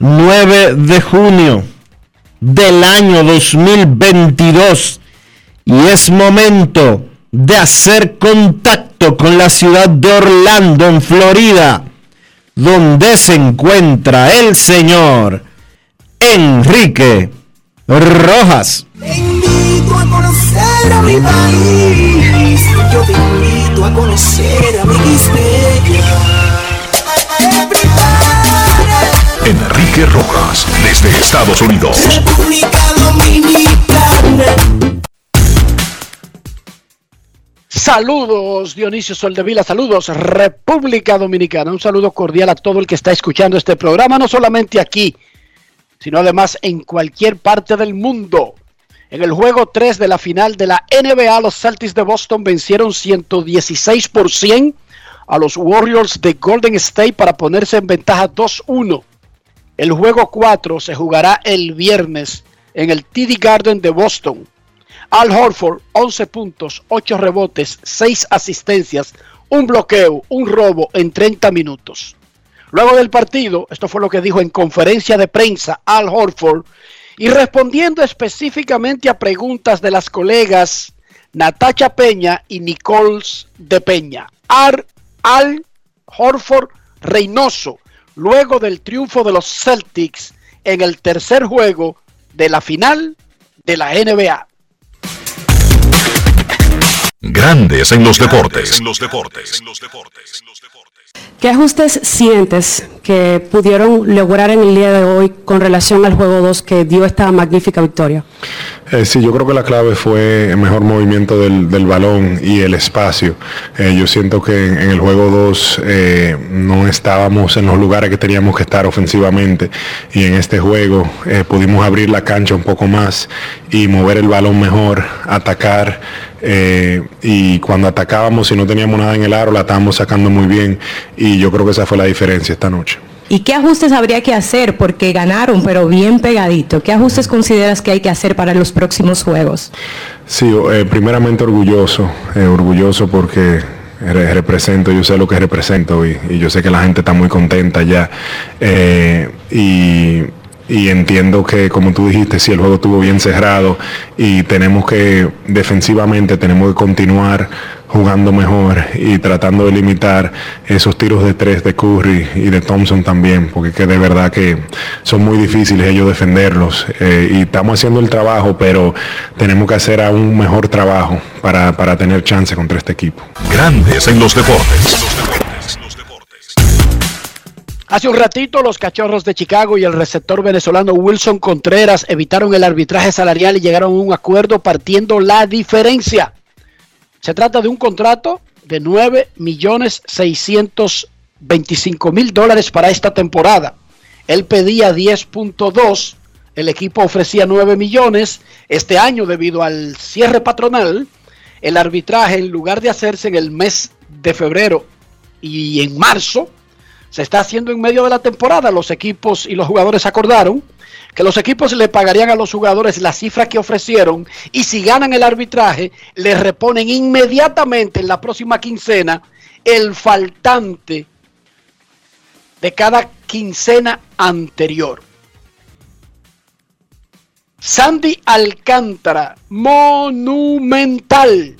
9 de junio del año 2022 y es momento de hacer contacto con la ciudad de Orlando, en Florida, donde se encuentra el señor Enrique Rojas. Te invito a conocer a mi país, yo te invito a conocer a mi Enrique Rojas, desde Estados Unidos. República Dominicana. Saludos Dionisio Soldevila, saludos República Dominicana, un saludo cordial a todo el que está escuchando este programa, no solamente aquí, sino además en cualquier parte del mundo. En el juego 3 de la final de la NBA, los Celtics de Boston vencieron 116 por 100 a los Warriors de Golden State para ponerse en ventaja 2-1. El juego 4 se jugará el viernes en el TD Garden de Boston. Al Horford, 11 puntos, 8 rebotes, 6 asistencias, un bloqueo, un robo en 30 minutos. Luego del partido, esto fue lo que dijo en conferencia de prensa Al Horford, y respondiendo específicamente a preguntas de las colegas Natacha Peña y Nichols de Peña. Al, Al Horford Reynoso, luego del triunfo de los Celtics en el tercer juego de la final de la NBA. Grandes en los deportes. ¿Qué ajustes sientes que pudieron lograr en el día de hoy con relación al juego 2 que dio esta magnífica victoria? Eh, sí, yo creo que la clave fue el mejor movimiento del, balón y el espacio. Eh, yo siento que en, el juego 2 eh, no estábamos en los lugares que teníamos que estar ofensivamente y en este juego pudimos abrir la cancha un poco más y mover el balón mejor, atacar. Y cuando atacábamos y no teníamos nada en el aro, la estábamos sacando muy bien y yo creo que esa fue la diferencia esta noche. ¿Y qué ajustes habría que hacer? Porque ganaron, pero bien pegadito. ¿Qué ajustes consideras que hay que hacer para los próximos juegos? Sí, eh, primeramente orgulloso, eh, orgulloso porque represento, yo sé lo que represento y, yo sé que la gente está muy contenta ya. Eh, y, y, entiendo que, como tú dijiste, sí, el juego estuvo bien cerrado y tenemos que, defensivamente, tenemos que continuar jugando mejor y tratando de limitar esos tiros de tres de Curry y de Thompson también, porque que de verdad que son muy difíciles ellos defenderlos. Eh, y estamos haciendo el trabajo, pero tenemos que hacer aún mejor trabajo para, para tener chance contra este equipo. Grandes en los deportes. Hace un ratito los cachorros de Chicago y el receptor venezolano Wilson Contreras evitaron el arbitraje salarial y llegaron a un acuerdo partiendo la diferencia. Se trata de un contrato de 9 millones 625 mil dólares para esta temporada. Él pedía 10.2, el equipo ofrecía 9 millones. Este año, debido al cierre patronal, el arbitraje, en lugar de hacerse en el mes de febrero y en marzo, se está haciendo en medio de la temporada. Los equipos y los jugadores acordaron que los equipos le pagarían a los jugadores la cifra que ofrecieron y si ganan el arbitraje, le reponen inmediatamente en la próxima quincena el faltante de cada quincena anterior. Sandy Alcántara, monumental.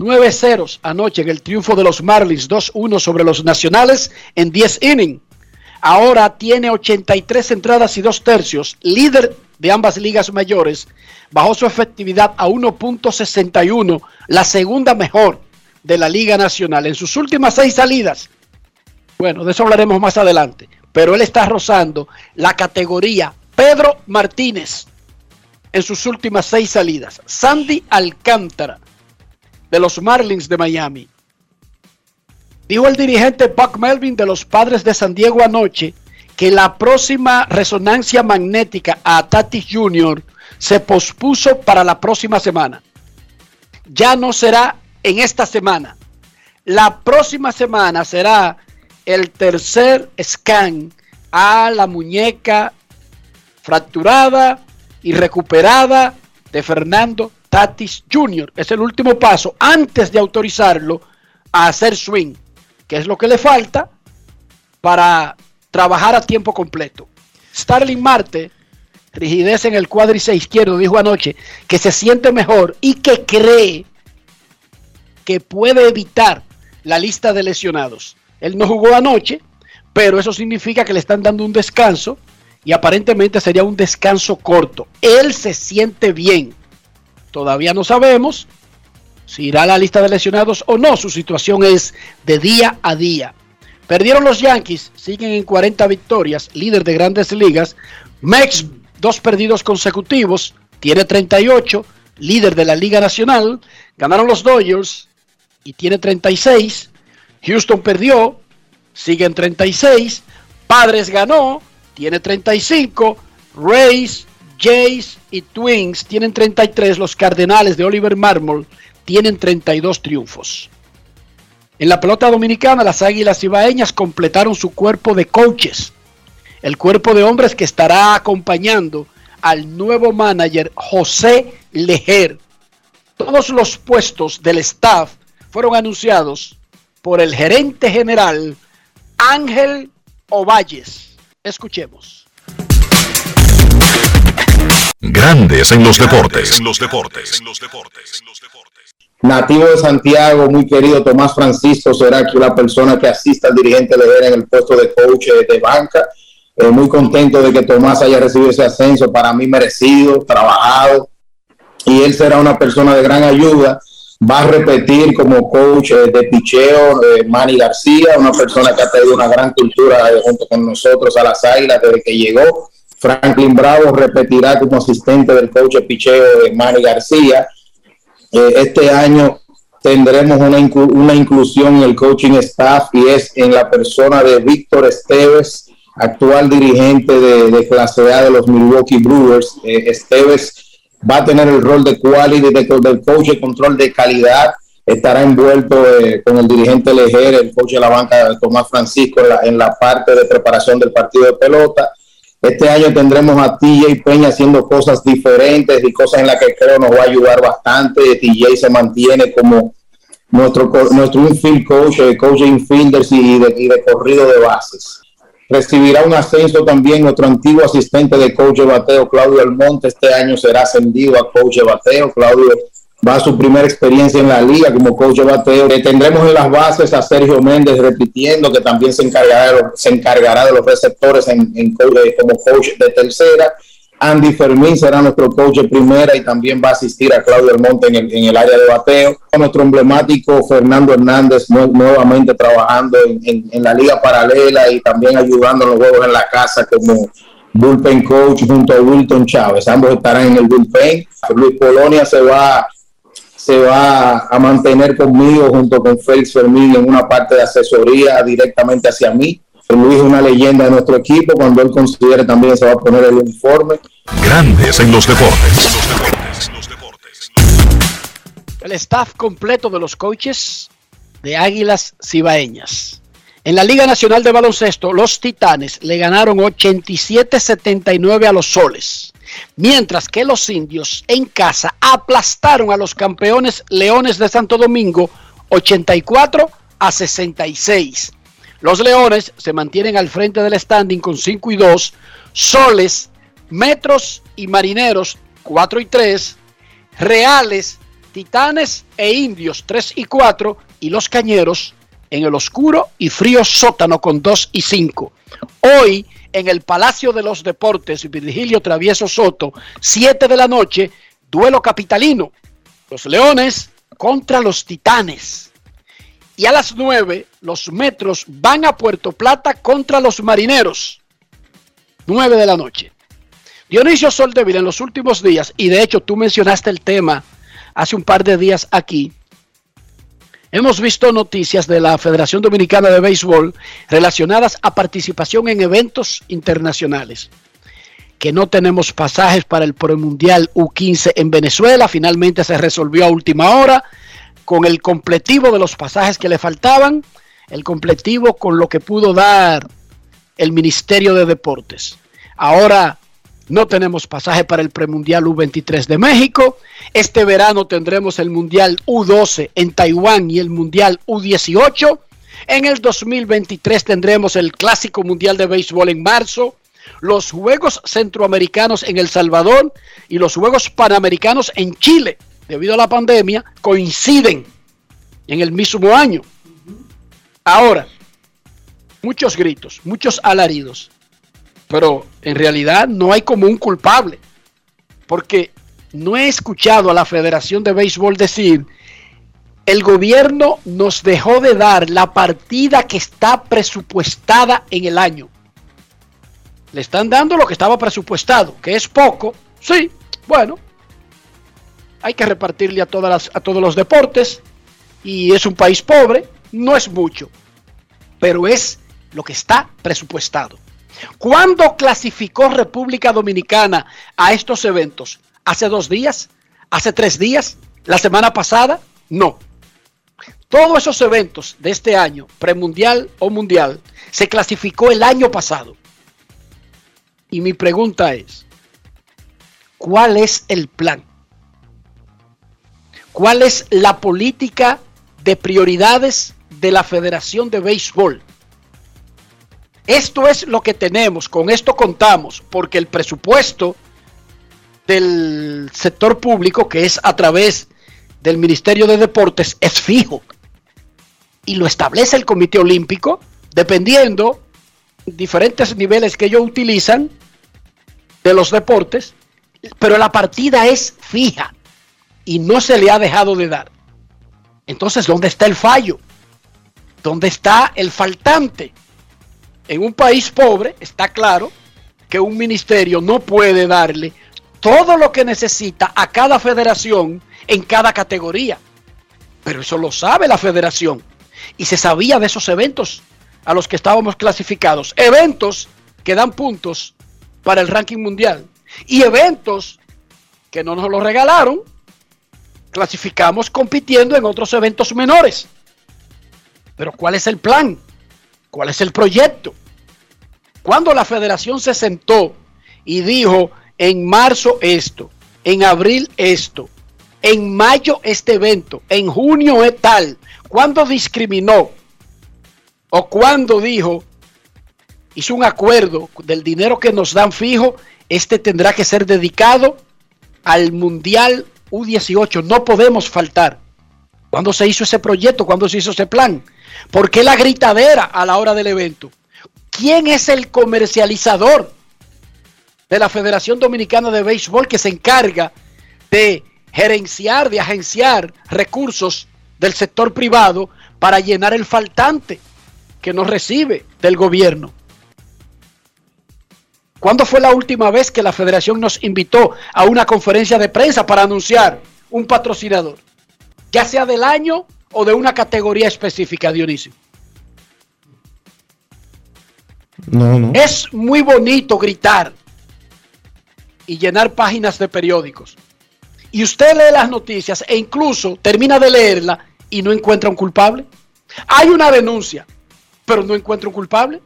9 ceros anoche en el triunfo de los Marlins, 2-1 sobre los Nacionales en 10 innings. Ahora tiene 83 entradas y 2 tercios, líder de ambas ligas mayores, bajó su efectividad a 1.61, la segunda mejor de la Liga Nacional. En sus últimas seis salidas, bueno, de eso hablaremos más adelante, pero él está rozando la categoría Pedro Martínez en sus últimas seis salidas. Sandy Alcántara de los Marlins de Miami. Dijo el dirigente Buck Melvin de los Padres de San Diego anoche que la próxima resonancia magnética a Tatis Jr. se pospuso para la próxima semana. Ya no será en esta semana. La próxima semana será el tercer scan a la muñeca fracturada y recuperada de Fernando Tatis Jr. Es el último paso antes de autorizarlo a hacer swing, que es lo que le falta para trabajar a tiempo completo. Starling Marte, rigidez en el cuádriceps izquierdo, dijo anoche que se siente mejor y que cree que puede evitar la lista de lesionados. Él no jugó anoche, pero eso significa que le están dando un descanso y aparentemente sería un descanso corto. Él se siente bien. Todavía no sabemos si irá a la lista de lesionados o no. Su situación es de día a día. Perdieron los Yankees, siguen en 40 victorias, líder de grandes ligas. Mex, dos perdidos consecutivos, tiene 38, líder de la Liga Nacional. Ganaron los Dodgers y tiene 36. Houston perdió, sigue en 36. Padres ganó, tiene 35. Rays, Jays y Twins tienen 33. Los Cardenales de Oliver Marmol tienen 32 triunfos. En la pelota dominicana, las Águilas Ibaeñas completaron su cuerpo de coaches. El cuerpo de hombres que estará acompañando al nuevo manager José Lejer. Todos los puestos del staff fueron anunciados por el gerente general Ángel Ovalles. Escuchemos. Grandes en los deportes. En los deportes. Nativo de Santiago, muy querido Tomás Francisco, será aquí la persona que asista al dirigente Lever en el puesto de coach de banca. Eh, muy contento de que Tomás haya recibido ese ascenso, para mí merecido, trabajado, y él será una persona de gran ayuda. Va a repetir como coach eh, de picheo eh, Manny García, una persona que ha tenido una gran cultura junto con nosotros a las águilas desde que llegó Franklin Bravo repetirá como asistente del coach de picheo de Manny García. Eh, este año tendremos una, una, inclusión en el coaching staff y es en la persona de Víctor Esteves, actual dirigente de, clase A de los Milwaukee Brewers. Eh, Esteves va a tener el rol de quality de, del coach de control de calidad. Estará envuelto eh, con el dirigente Lejer, el coach de la banca Tomás Francisco en la parte de preparación del partido de pelota este año tendremos a TJ Peña haciendo cosas diferentes y cosas en las que creo nos va a ayudar bastante. TJ se mantiene como nuestro, nuestro infield coach, coach de infielders y de, y de corrido de bases. Recibirá un ascenso también nuestro antiguo asistente de coach de bateo, Claudio Almonte. Este año será ascendido a coach de bateo. Claudio va a su primera experiencia en la liga como coach de bateo. tendremos en las bases a Sergio Méndez repitiendo que también se encargará de los, se encargará de los receptores en, eh, como coach de tercera. Andy Fermín será nuestro coach de primera y también va a asistir a Claudio Almonte en el, en el área de bateo. Nuestro emblemático Fernando Hernández nuevamente trabajando en, en, la liga paralela y también ayudando a los juegos en la casa como bullpen coach junto a Wilton Chávez. Ambos estarán en el bullpen. Luis Polonia se va se va a mantener conmigo junto con Félix Fermín en una parte de asesoría directamente hacia mí. Luis es una leyenda de nuestro equipo, cuando él considere también se va a poner el uniforme. Grandes en los deportes. El staff completo de los coaches de Águilas Cibaeñas. En la Liga Nacional de Baloncesto, los Titanes le ganaron 87-79 a los Soles, mientras que los indios en casa aplastaron a los campeones Leones de Santo Domingo 84 a 66. Los Leones se mantienen al frente del standing con 5 y 2, Soles, Metros y Marineros 4 y 3, Reales, Titanes e Indios 3 y 4 y los Cañeros en el oscuro y frío sótano con 2 y 5. Hoy, en el Palacio de los Deportes, Virgilio Travieso Soto, 7 de la noche, duelo capitalino. Los Leones contra los Titanes. Y a las 9, los Metros van a Puerto Plata contra los Marineros. 9 de la noche. Dionisio Soldevil en los últimos días, y de hecho tú mencionaste el tema hace un par de días aquí, Hemos visto noticias de la Federación Dominicana de Béisbol relacionadas a participación en eventos internacionales. Que no tenemos pasajes para el Mundial U15 en Venezuela. Finalmente se resolvió a última hora con el completivo de los pasajes que le faltaban. El completivo con lo que pudo dar el Ministerio de Deportes. Ahora no tenemos pasaje para el premundial U23 de México. Este verano tendremos el mundial U12 en Taiwán y el mundial U18. En el 2023 tendremos el clásico mundial de béisbol en marzo, los Juegos Centroamericanos en El Salvador y los Juegos Panamericanos en Chile, debido a la pandemia, coinciden en el mismo año. Ahora, muchos gritos, muchos alaridos pero en realidad no hay como un culpable, porque no he escuchado a la Federación de Béisbol decir, el gobierno nos dejó de dar la partida que está presupuestada en el año. Le están dando lo que estaba presupuestado, que es poco, sí, bueno, hay que repartirle a, todas a todos los deportes y es un país pobre, no es mucho, pero es lo que está presupuestado. ¿Cuándo clasificó República Dominicana a estos eventos? ¿Hace dos días? ¿Hace tres días? ¿La semana pasada? No. Todos esos eventos de este año, premundial o mundial, se clasificó el año pasado. Y mi pregunta es, ¿cuál es el plan? ¿Cuál es la política de prioridades de la Federación de Béisbol? Esto es lo que tenemos, con esto contamos, porque el presupuesto del sector público, que es a través del Ministerio de Deportes, es fijo. Y lo establece el Comité Olímpico, dependiendo diferentes niveles que ellos utilizan de los deportes, pero la partida es fija y no se le ha dejado de dar. Entonces, ¿dónde está el fallo? ¿Dónde está el faltante? En un país pobre, está claro que un ministerio no puede darle todo lo que necesita a cada federación en cada categoría. Pero eso lo sabe la federación. Y se sabía de esos eventos a los que estábamos clasificados. Eventos que dan puntos para el ranking mundial. Y eventos que no nos lo regalaron. Clasificamos compitiendo en otros eventos menores. Pero ¿cuál es el plan? ¿Cuál es el proyecto? Cuando la federación se sentó y dijo en marzo esto, en abril esto, en mayo este evento, en junio es tal, cuando discriminó o cuando dijo, hizo un acuerdo del dinero que nos dan fijo, este tendrá que ser dedicado al Mundial U18, no podemos faltar. ¿Cuándo se hizo ese proyecto? ¿Cuándo se hizo ese plan? ¿Por qué la gritadera a la hora del evento? ¿Quién es el comercializador de la Federación Dominicana de Béisbol que se encarga de gerenciar, de agenciar recursos del sector privado para llenar el faltante que no recibe del gobierno? ¿Cuándo fue la última vez que la federación nos invitó a una conferencia de prensa para anunciar un patrocinador? ya sea del año o de una categoría específica, Dionisio. Es muy bonito gritar y llenar páginas de periódicos. Y usted lee las noticias e incluso termina de leerla y no encuentra un culpable. Hay una denuncia, pero no encuentra un culpable.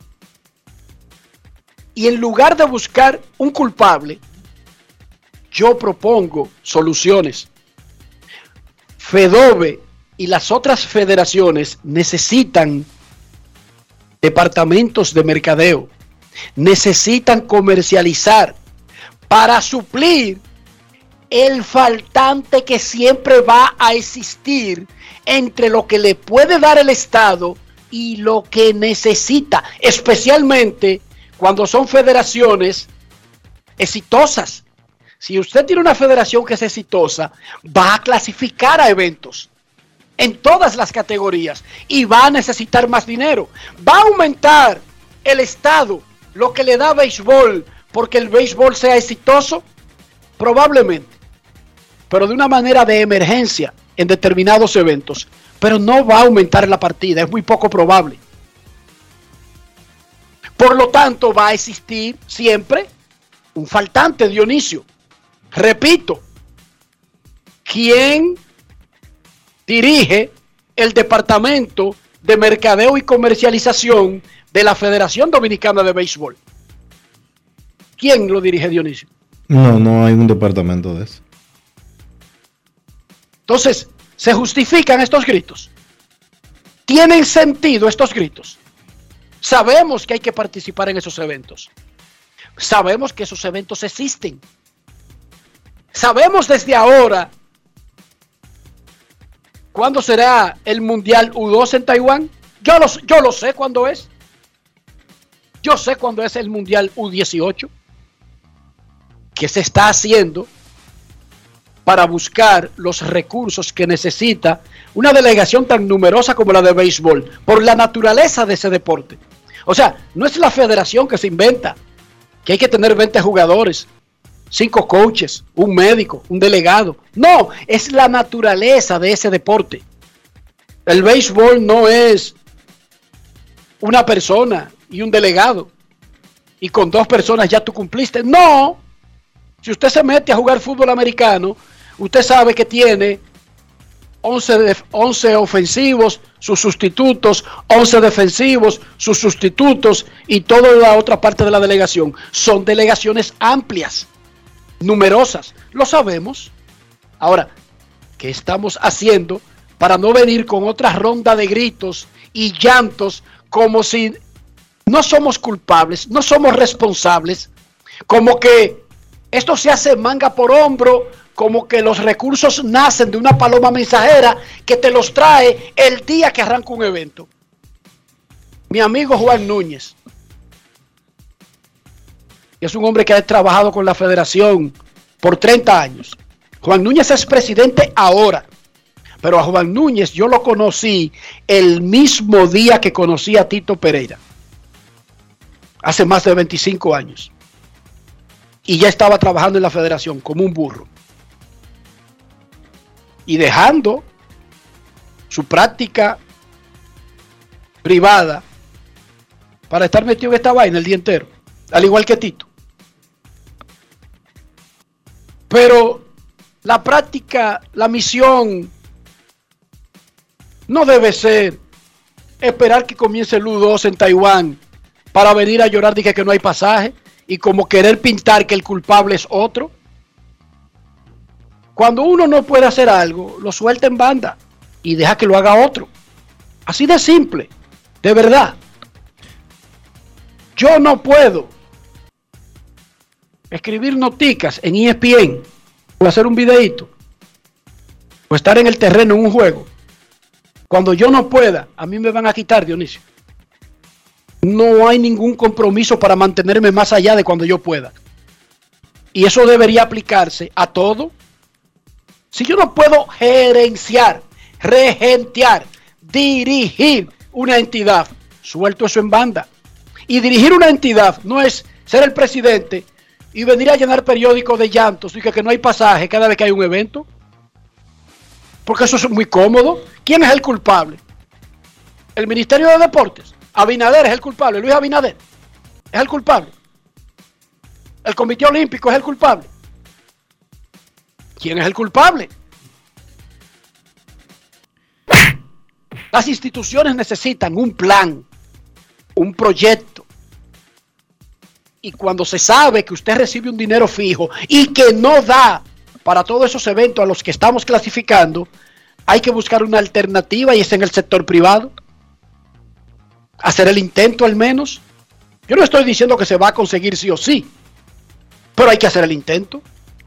Y en lugar de buscar un culpable, yo propongo soluciones. FEDOBE y las otras federaciones necesitan departamentos de mercadeo, necesitan comercializar para suplir el faltante que siempre va a existir entre lo que le puede dar el Estado y lo que necesita, especialmente cuando son federaciones exitosas. Si usted tiene una federación que es exitosa, va a clasificar a eventos en todas las categorías y va a necesitar más dinero. Va a aumentar el Estado lo que le da béisbol porque el béisbol sea exitoso, probablemente, pero de una manera de emergencia en determinados eventos, pero no va a aumentar la partida, es muy poco probable. Por lo tanto, va a existir siempre un faltante, Dionisio. Repito, ¿quién dirige el Departamento de Mercadeo y Comercialización de la Federación Dominicana de Béisbol? ¿Quién lo dirige, Dionisio? No, no hay un departamento de eso. Entonces, ¿se justifican estos gritos? ¿Tienen sentido estos gritos? Sabemos que hay que participar en esos eventos. Sabemos que esos eventos existen. Sabemos desde ahora cuándo será el Mundial U2 en Taiwán. Yo lo, yo lo sé cuándo es. Yo sé cuándo es el Mundial U18. ¿Qué se está haciendo para buscar los recursos que necesita una delegación tan numerosa como la de béisbol, por la naturaleza de ese deporte. O sea, no es la federación que se inventa, que hay que tener 20 jugadores, 5 coaches, un médico, un delegado. No, es la naturaleza de ese deporte. El béisbol no es una persona y un delegado. Y con dos personas ya tú cumpliste. No. Si usted se mete a jugar fútbol americano, usted sabe que tiene 11, de, 11 ofensivos, sus sustitutos, 11 defensivos, sus sustitutos y toda la otra parte de la delegación. Son delegaciones amplias, numerosas, lo sabemos. Ahora, ¿qué estamos haciendo para no venir con otra ronda de gritos y llantos como si no somos culpables, no somos responsables, como que esto se hace manga por hombro como que los recursos nacen de una paloma mensajera que te los trae el día que arranca un evento. Mi amigo Juan Núñez, es un hombre que ha trabajado con la federación por 30 años. Juan Núñez es presidente ahora, pero a Juan Núñez yo lo conocí el mismo día que conocí a Tito Pereira, hace más de 25 años. Y ya estaba trabajando en la federación como un burro y dejando su práctica privada para estar metido en esta vaina el día entero, al igual que Tito. Pero la práctica, la misión, no debe ser esperar que comience el U2 en Taiwán para venir a llorar que, que no hay pasaje y como querer pintar que el culpable es otro. Cuando uno no puede hacer algo, lo suelta en banda y deja que lo haga otro. Así de simple, de verdad. Yo no puedo escribir noticas en ESPN o hacer un videito o estar en el terreno en un juego. Cuando yo no pueda, a mí me van a quitar, Dionisio. No hay ningún compromiso para mantenerme más allá de cuando yo pueda. Y eso debería aplicarse a todo si yo no puedo gerenciar, regentear, dirigir una entidad, suelto eso en banda. Y dirigir una entidad no es ser el presidente y venir a llenar periódicos de llantos y que, que no hay pasaje cada vez que hay un evento. Porque eso es muy cómodo. ¿Quién es el culpable? El Ministerio de Deportes. Abinader es el culpable. Luis Abinader es el culpable. El Comité Olímpico es el culpable. ¿Quién es el culpable? Las instituciones necesitan un plan, un proyecto. Y cuando se sabe que usted recibe un dinero fijo y que no da para todos esos eventos a los que estamos clasificando, hay que buscar una alternativa y es en el sector privado. Hacer el intento al menos. Yo no estoy diciendo que se va a conseguir sí o sí, pero hay que hacer el intento.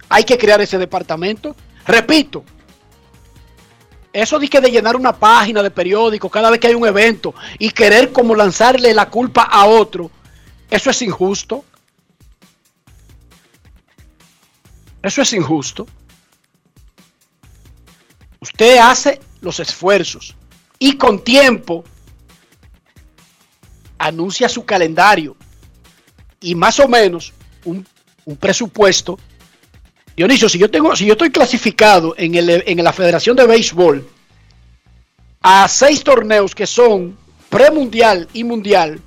Hay que crear ese departamento. Repito, eso de que de llenar una página de periódico cada vez que hay un evento y querer como lanzarle la culpa a otro, eso es injusto. Eso es injusto. Usted hace los esfuerzos y con tiempo anuncia su calendario y más o menos un, un presupuesto. Dionisio, si yo tengo, si yo estoy clasificado en, el, en la Federación de Béisbol a seis torneos que son premundial y mundial,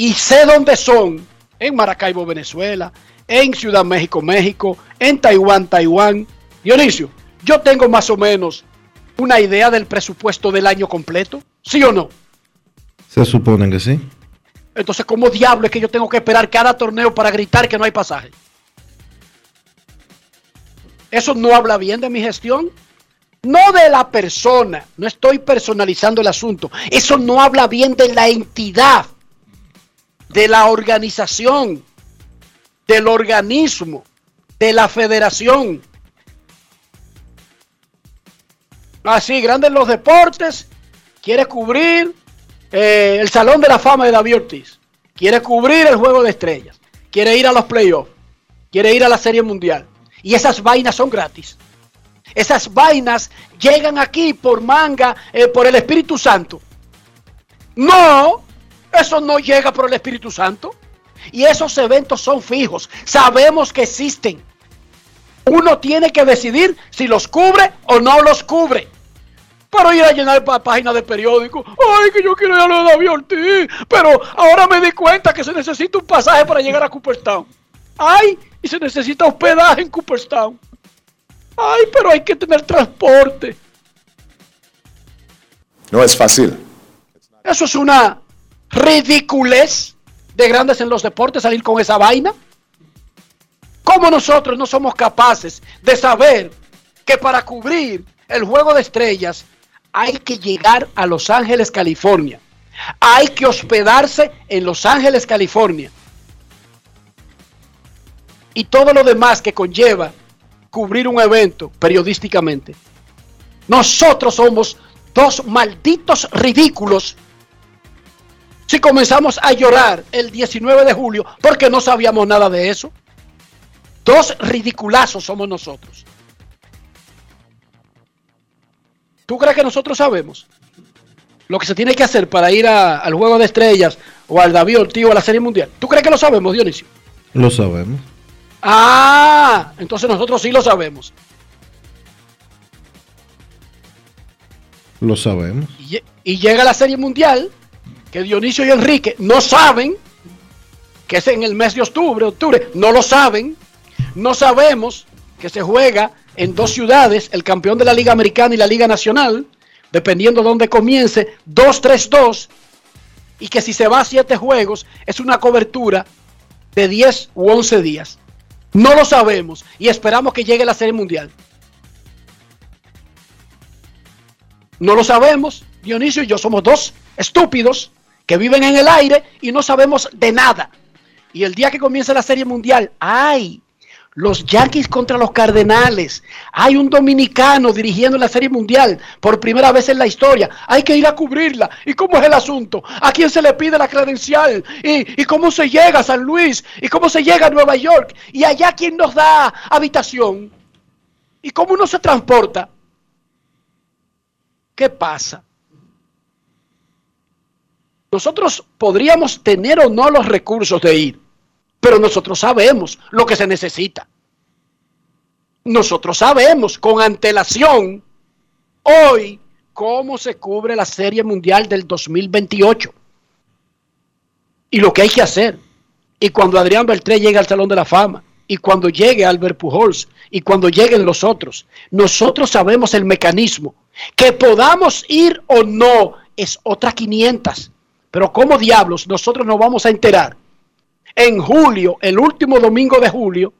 y sé dónde son, en Maracaibo, Venezuela, en Ciudad México, México, en Taiwán, Taiwán. Dionisio, yo tengo más o menos una idea del presupuesto del año completo, ¿sí o no? Se supone que sí. Entonces, ¿cómo diablo es que yo tengo que esperar cada torneo para gritar que no hay pasaje? ¿Eso no habla bien de mi gestión? No de la persona, no estoy personalizando el asunto. Eso no habla bien de la entidad, de la organización, del organismo, de la federación. Así, grande en los deportes, quiere cubrir eh, el Salón de la Fama de David Ortiz, quiere cubrir el Juego de Estrellas, quiere ir a los playoffs, quiere ir a la Serie Mundial. Y esas vainas son gratis. Esas vainas llegan aquí por manga, eh, por el Espíritu Santo. No, eso no llega por el Espíritu Santo. Y esos eventos son fijos. Sabemos que existen. Uno tiene que decidir si los cubre o no los cubre. Pero ir a llenar páginas de periódico. Ay, que yo quiero ir a lo de David Ortiz. Pero ahora me di cuenta que se necesita un pasaje para llegar a Cooperstown. Ay, y se necesita hospedaje en Cooperstown. Ay, pero hay que tener transporte. No es fácil. Eso es una ridiculez de grandes en los deportes salir con esa vaina. ¿Cómo nosotros no somos capaces de saber que para cubrir el juego de estrellas hay que llegar a Los Ángeles, California? Hay que hospedarse en Los Ángeles, California. Y todo lo demás que conlleva cubrir un evento periodísticamente. Nosotros somos dos malditos ridículos si comenzamos a llorar el 19 de julio porque no sabíamos nada de eso. Dos ridiculazos somos nosotros. ¿Tú crees que nosotros sabemos lo que se tiene que hacer para ir al Juego de Estrellas o al David Ortiz o a la Serie Mundial? ¿Tú crees que lo sabemos, Dionisio? Lo sabemos. Ah, entonces nosotros sí lo sabemos. Lo sabemos. Y, y, llega la Serie Mundial, que Dionisio y Enrique no saben, que es en el mes de octubre, octubre, no lo saben. No sabemos que se juega en dos ciudades, el campeón de la Liga Americana y la Liga Nacional, dependiendo de dónde comience, 2-3-2, y que si se va a siete juegos, es una cobertura de 10 u 11 días. No lo sabemos y esperamos que llegue la Serie Mundial. No lo sabemos. Dionisio y yo somos dos estúpidos que viven en el aire y no sabemos de nada. Y el día que comience la Serie Mundial, ¡ay! Los Yankees contra los Cardenales. Hay un dominicano dirigiendo la Serie Mundial por primera vez en la historia. Hay que ir a cubrirla. ¿Y cómo es el asunto? ¿A quién se le pide la credencial? ¿Y, y cómo se llega a San Luis? ¿Y cómo se llega a Nueva York? ¿Y allá quién nos da habitación? ¿Y cómo uno se transporta? ¿Qué pasa? Nosotros podríamos tener o no los recursos de ir pero nosotros sabemos lo que se necesita. Nosotros sabemos con antelación hoy cómo se cubre la Serie Mundial del 2028 y lo que hay que hacer. Y cuando Adrián Beltré llegue al Salón de la Fama, y cuando llegue Albert Pujols, y cuando lleguen los otros, nosotros sabemos el mecanismo. Que podamos ir o no es otra 500. Pero como diablos nosotros nos vamos a enterar en julio, el último domingo de julio,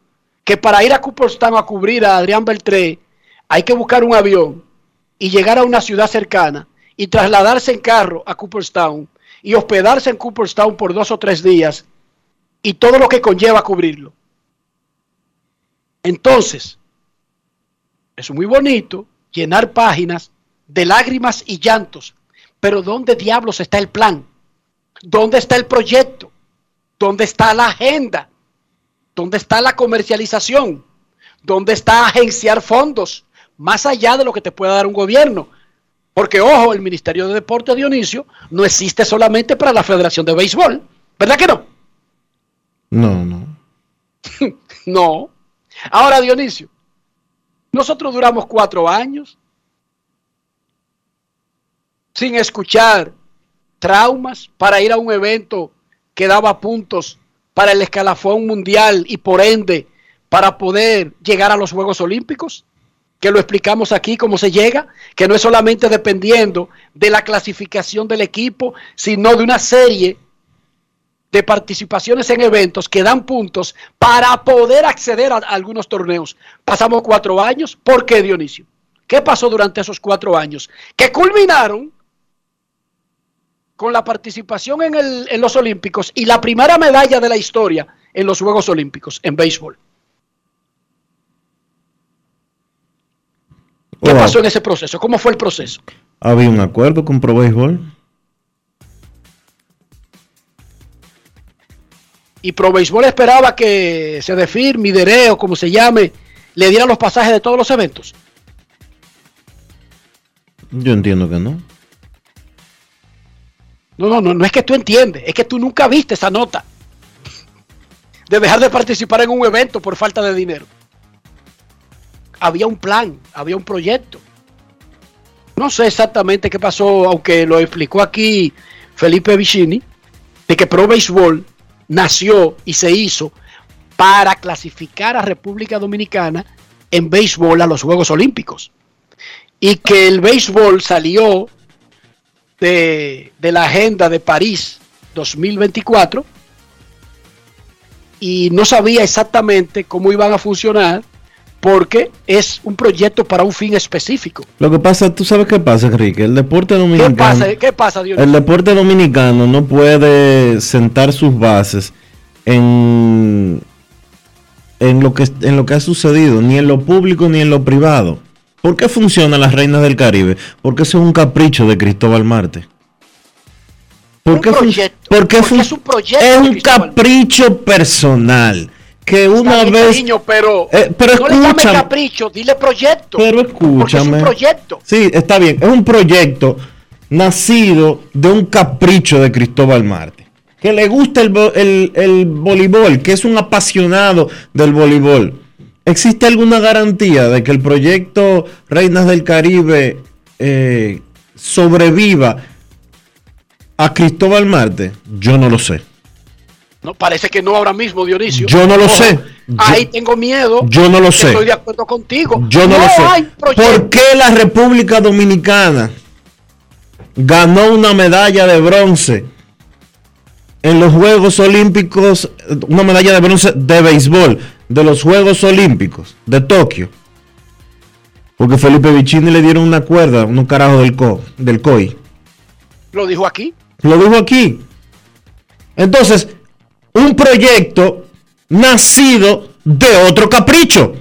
que para ir a Cooperstown a cubrir a Adrián Beltré hay que buscar un avión y llegar a una ciudad cercana y trasladarse en carro a Cooperstown y hospedarse en Cooperstown por dos o tres días y todo lo que conlleva cubrirlo. Entonces, es muy bonito llenar páginas de lágrimas y llantos, pero ¿dónde diablos está el plan? ¿Dónde está el proyecto? ¿Dónde está la agenda? ¿Dónde está la comercialización? ¿Dónde está agenciar fondos? Más allá de lo que te pueda dar un gobierno. Porque, ojo, el Ministerio de Deporte Dionisio no existe solamente para la Federación de Béisbol. ¿Verdad que no? No, no. no. Ahora, Dionisio, nosotros duramos cuatro años sin escuchar traumas para ir a un evento que daba puntos para el escalafón mundial y por ende para poder llegar a los Juegos Olímpicos, que lo explicamos aquí cómo se llega, que no es solamente dependiendo de la clasificación del equipo, sino de una serie de participaciones en eventos que dan puntos para poder acceder a algunos torneos. Pasamos cuatro años. ¿Por qué, Dionisio? ¿Qué pasó durante esos cuatro años? Que culminaron con la participación en, el, en los Olímpicos y la primera medalla de la historia en los Juegos Olímpicos en béisbol. ¿Qué pasó en ese proceso? ¿Cómo fue el proceso? Había un acuerdo con Pro Béisbol. Y Pro Béisbol esperaba que se defir, Midere o como se llame, le diera los pasajes de todos los eventos. Yo entiendo que no. No, no, no, no es que tú entiendes, es que tú nunca viste esa nota de dejar de participar en un evento por falta de dinero. Había un plan, había un proyecto. No sé exactamente qué pasó, aunque lo explicó aquí Felipe Vicini, de que Pro Baseball nació y se hizo para clasificar a República Dominicana en béisbol a los Juegos Olímpicos. Y que el béisbol salió de, de la agenda de París 2024 y no sabía exactamente cómo iban a funcionar porque es un proyecto para un fin específico. Lo que pasa, tú sabes qué pasa, Enrique, el deporte dominicano. ¿Qué pasa, ¿Qué pasa Dios? El deporte dominicano no puede sentar sus bases en, en, lo que, en lo que ha sucedido, ni en lo público ni en lo privado. ¿Por qué funcionan las reinas del Caribe? Porque eso es un capricho de Cristóbal Marte. ¿Por qué proyecto, porque es un proyecto Es un capricho personal. Que una bien, vez. cariño, pero, Eh, pero no le llames escúchame. capricho, dile proyecto. Pero Porque es escúchame. un proyecto. Sí, está bien. Es un proyecto nacido de un capricho de Cristóbal Marte. Que le gusta el, el- el voleibol, que es un apasionado del voleibol. ¿Existe alguna garantía de que el proyecto Reinas del Caribe eh, sobreviva a Cristóbal Marte? Yo no lo sé. No, parece que no ahora mismo, Dionisio. Yo no lo Ojo, sé. Yo- ahí tengo miedo. Yo no lo sé. Estoy de acuerdo contigo. Yo no, lo sé. ¿Por qué la República Dominicana ganó una medalla de bronce en los Juegos Olímpicos, una medalla de bronce de béisbol de los Juegos Olímpicos de Tokio? Porque Felipe Vicini le dieron una cuerda, unos carajos del, co, del COI. Lo dijo aquí. Lo dijo aquí. Entonces, un proyecto nacido de otro capricho.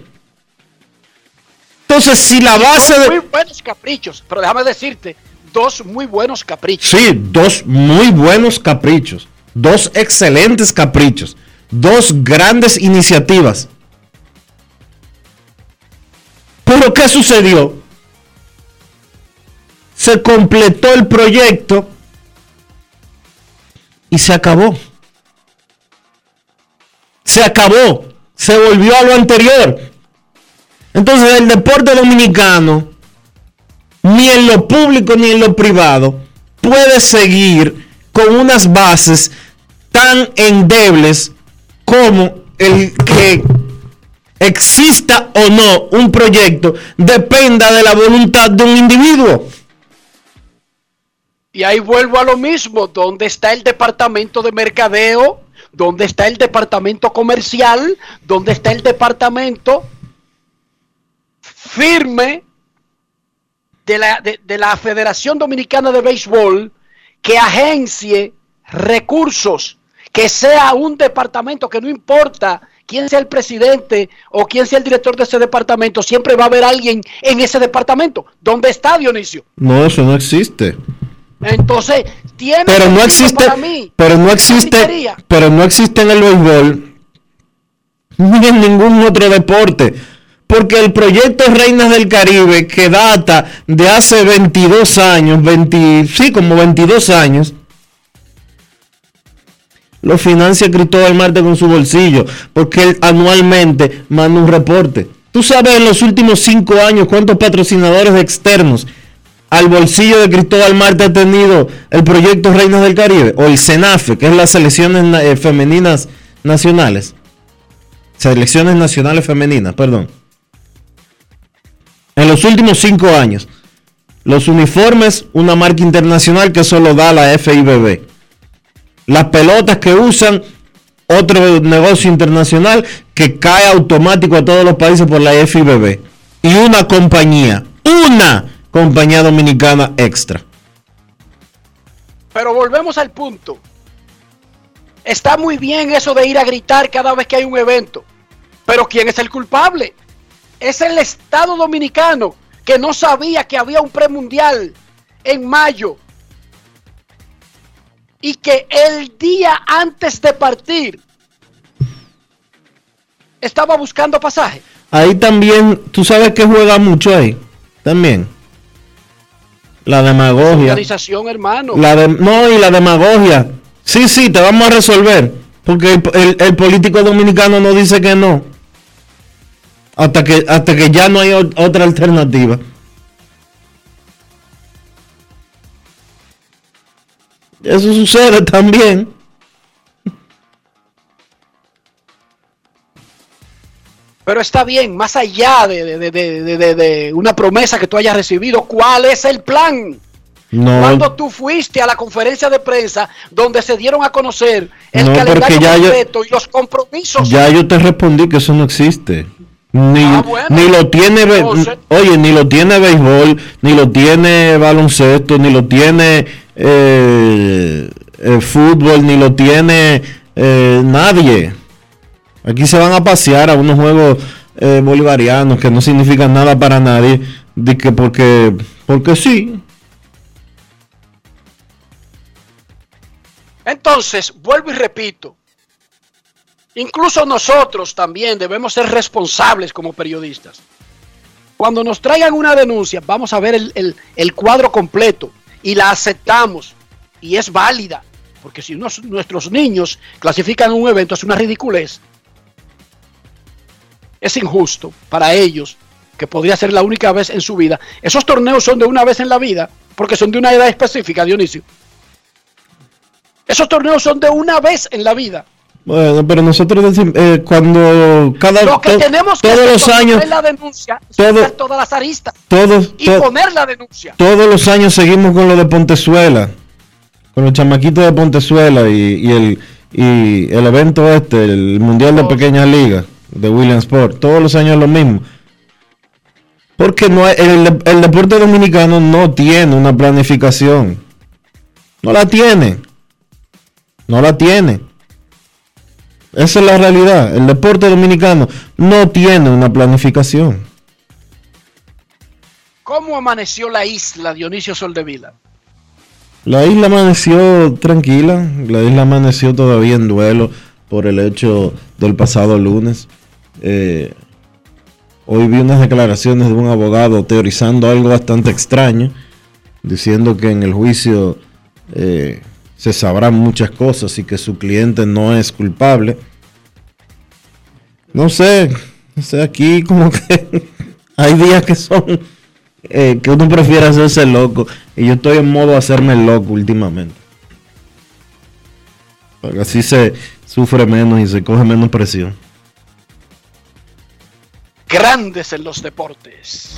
Entonces, si la base Dos de... muy buenos caprichos. Pero déjame decirte, dos muy buenos caprichos. Sí, dos muy buenos caprichos, dos excelentes caprichos, dos grandes iniciativas. Pero ¿qué sucedió? Se completó el proyecto y se acabó. Se acabó, se volvió a lo anterior. Entonces el deporte dominicano, ni en lo público ni en lo privado, puede seguir con unas bases tan endebles como el que exista o no un proyecto dependa de la voluntad de un individuo. Y ahí vuelvo a lo mismo, ¿dónde está el departamento de mercadeo? ¿Dónde está el departamento comercial? ¿Dónde está el departamento firme de la, de, de la Federación Dominicana de Béisbol que agencie recursos, que sea un departamento que no importa quién sea el presidente o quién sea el director de ese departamento, siempre va a haber alguien en ese departamento. ¿Dónde está Dionisio? No, eso no existe. Entonces, tiene Pero no existe, para mí. pero no existe, pero no existe en el béisbol ni en ningún otro deporte. Porque el proyecto Reinas del Caribe, que data de hace 22 años, 20, sí, como 22 años, lo financia Cristóbal Marte con su bolsillo, porque él anualmente manda un reporte. Tú sabes en los últimos 5 años cuántos patrocinadores externos al bolsillo de Cristóbal Marte ha tenido el proyecto Reinas del Caribe, o el CENAFE, que es las selecciones eh, femeninas nacionales. Selecciones nacionales femeninas, perdón. En los últimos 5 años. Los uniformes, una marca internacional que solo da la FIBB. Las pelotas que usan, otro negocio internacional que cae automático a todos los países por la FIBB. Y una compañía, una compañía dominicana extra. Pero volvemos al punto. Está muy bien eso de ir a gritar cada vez que hay un evento. Pero ¿quién es el culpable? Es el Estado Dominicano que no sabía que había un premundial en mayo. Y que el día antes de partir estaba buscando pasaje. Ahí también, tú sabes que juega mucho ahí. También. La demagogia. Organización, hermano. La de- no, y la demagogia. Sí, sí, te vamos a resolver. Porque el, el- el político dominicano no dice que no. Hasta que, hasta que ya no hay otra alternativa. Eso sucede también. Pero está bien, más allá de, de- de- de- una promesa que tú hayas recibido, ¿cuál es el plan? No, Cuando tú fuiste a la conferencia de prensa donde se dieron a conocer el No, calendario yo- completo y los compromisos. ya yo te respondí que eso no existe. Ni, Ah, bueno. ni lo tiene, Entonces- oye, ni lo tiene béisbol, ni lo tiene baloncesto, ni lo tiene eh, eh, fútbol, ni lo tiene eh, nadie. Aquí se van a pasear a unos juegos eh, bolivarianos que no significan nada para nadie, de que porque, porque sí. Entonces, vuelvo y repito, incluso nosotros también debemos ser responsables como periodistas. Cuando nos traigan una denuncia, vamos a ver el, cuadro completo y la aceptamos y es válida, porque si nuestros niños clasifican un evento es una ridiculez. Es injusto para ellos, que podría ser la única vez en su vida. Esos torneos son de una vez en la vida, porque son de una edad específica, Dionisio. Esos torneos son de una vez en la vida. Bueno, pero nosotros decimos, eh, cuando cada Lo que to- tenemos que todos hacer los años, la denuncia todo- todas las aristas todos, y to- poner la denuncia. todos los años seguimos con lo de Pontezuela, con los chamaquitos de Pontezuela y, y el y el evento este, el mundial de pequeñas ligas de Williamsport, todos los años lo mismo. Porque no hay- el, el deporte dominicano no tiene una planificación. No la tiene. No la tiene. Esa es la realidad. El deporte dominicano no tiene una planificación. ¿Cómo amaneció la isla Dionisio Soldevila? La isla amaneció tranquila, la isla amaneció todavía en duelo por el hecho del pasado lunes. Eh, hoy vi unas declaraciones de un abogado teorizando algo bastante extraño, diciendo que en el juicio eh, se sabrán muchas cosas y que su cliente no es culpable. No sé, O sea, aquí como que hay días que son eh, que uno prefiere hacerse loco. Y yo estoy en modo hacerme loco últimamente. Porque así se sufre menos y se coge menos presión. Grandes en los deportes.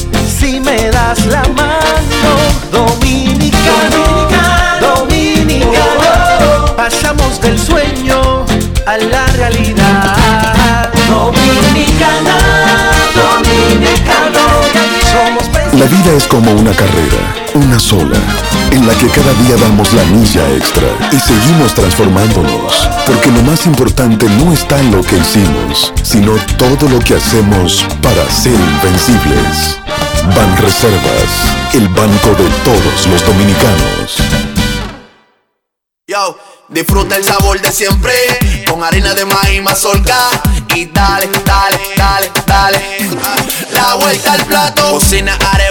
si me das la mano. Dominicano, dominicano, pasamos del sueño a la realidad. La vida es como una carrera, una sola, en la que cada día damos la milla extra y seguimos transformándonos, porque lo más importante no está en lo que hicimos, sino todo lo que hacemos para ser invencibles. Ban Reservas, el banco de todos los dominicanos. Yo, disfruta el sabor de siempre con harina de maíz mazorca y dale, dale, dale, dale. La vuelta al plato, cocina arepa,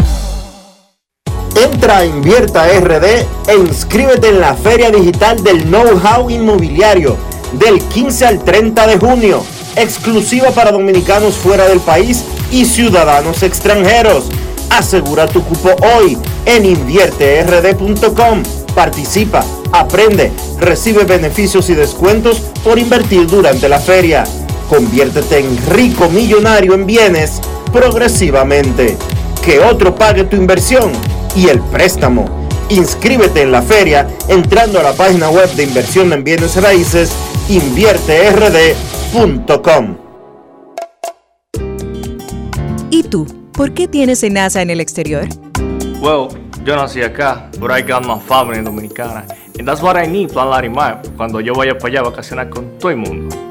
Entra a Invierta RD e inscríbete en la Feria Digital del Know-How Inmobiliario del 15 al 30 de junio, exclusiva para dominicanos fuera del país y ciudadanos extranjeros. Asegura tu cupo hoy en invierterd.com. Participa, aprende, recibe beneficios y descuentos por invertir durante la feria. Conviértete en rico millonario en bienes progresivamente. Que otro pague tu inversión y el préstamo. Inscríbete en la feria entrando a la página web de inversión en bienes raíces invierterd.com. ¿Y tú? ¿Por qué tienes NASA en el exterior? Well, yo nací acá, but I got my family dominicana. And that's what I need, Plan Larimar, cuando yo vaya para allá a vacacionar con todo el mundo.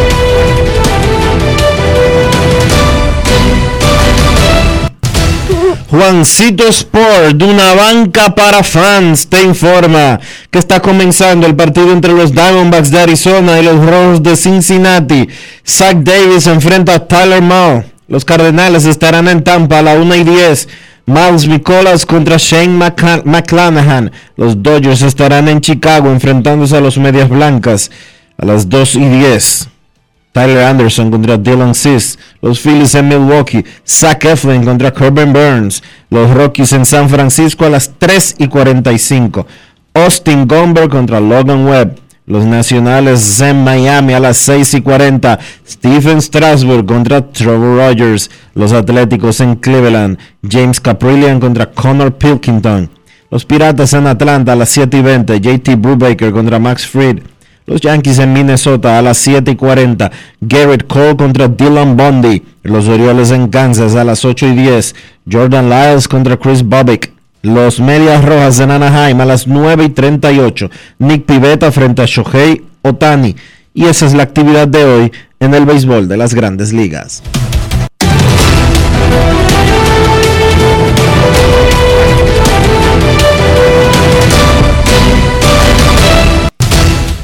Juancito Sport, de una banca para fans, te informa que está comenzando el partido entre los Diamondbacks de Arizona y los Rojos de Cincinnati. Zach Davis enfrenta a Tyler Mao. Los Cardenales estarán en Tampa a la 1 y 10. Miles Nicolas contra Shane McCla- McClanahan. Los Dodgers estarán en Chicago enfrentándose a los Medias Blancas a las 2 y 10. Tyler Anderson contra Dylan Cis, los Phillies en Milwaukee, Zach Eflin contra Corbin Burns, los Rockies en San Francisco a las 3 y 45, Austin Gomber contra Logan Webb, los Nacionales en Miami a las 6 y 40, Stephen Strasburg contra Trevor Rogers, los Atléticos en Cleveland, James Caprillion contra Connor Pilkington, los Piratas en Atlanta a las 7 y 20, JT Brubaker contra Max Fried, los Yankees en Minnesota a las 7 y 40. Garrett Cole contra Dylan Bundy. Los Orioles en Kansas a las 8 y 10. Jordan Lyles contra Chris Bobbick. Los Medias Rojas en Anaheim a las 9 y 38. Nick Pivetta frente a Shohei Otani. Y esa es la actividad de hoy en el béisbol de las grandes ligas.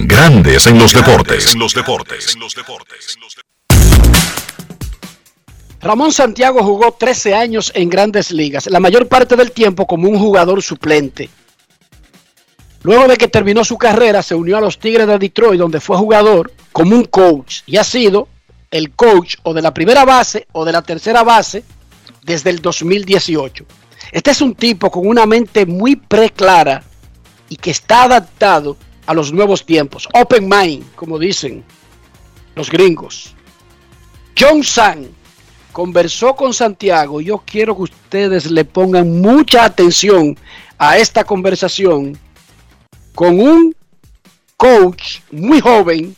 Grandes en los deportes. En los deportes. Ramón Santiago jugó 13 años en grandes ligas, la mayor parte del tiempo como un jugador suplente. Luego de que terminó su carrera, se unió a los Tigres de Detroit, donde fue jugador como un coach y ha sido el coach o de la primera base o de la tercera base desde el 2018. Este es un tipo con una mente muy preclara y que está adaptado a los nuevos tiempos. Open mind, como dicen los gringos. John San conversó con Santiago. Yo quiero que ustedes le pongan mucha atención a esta conversación con un coach muy joven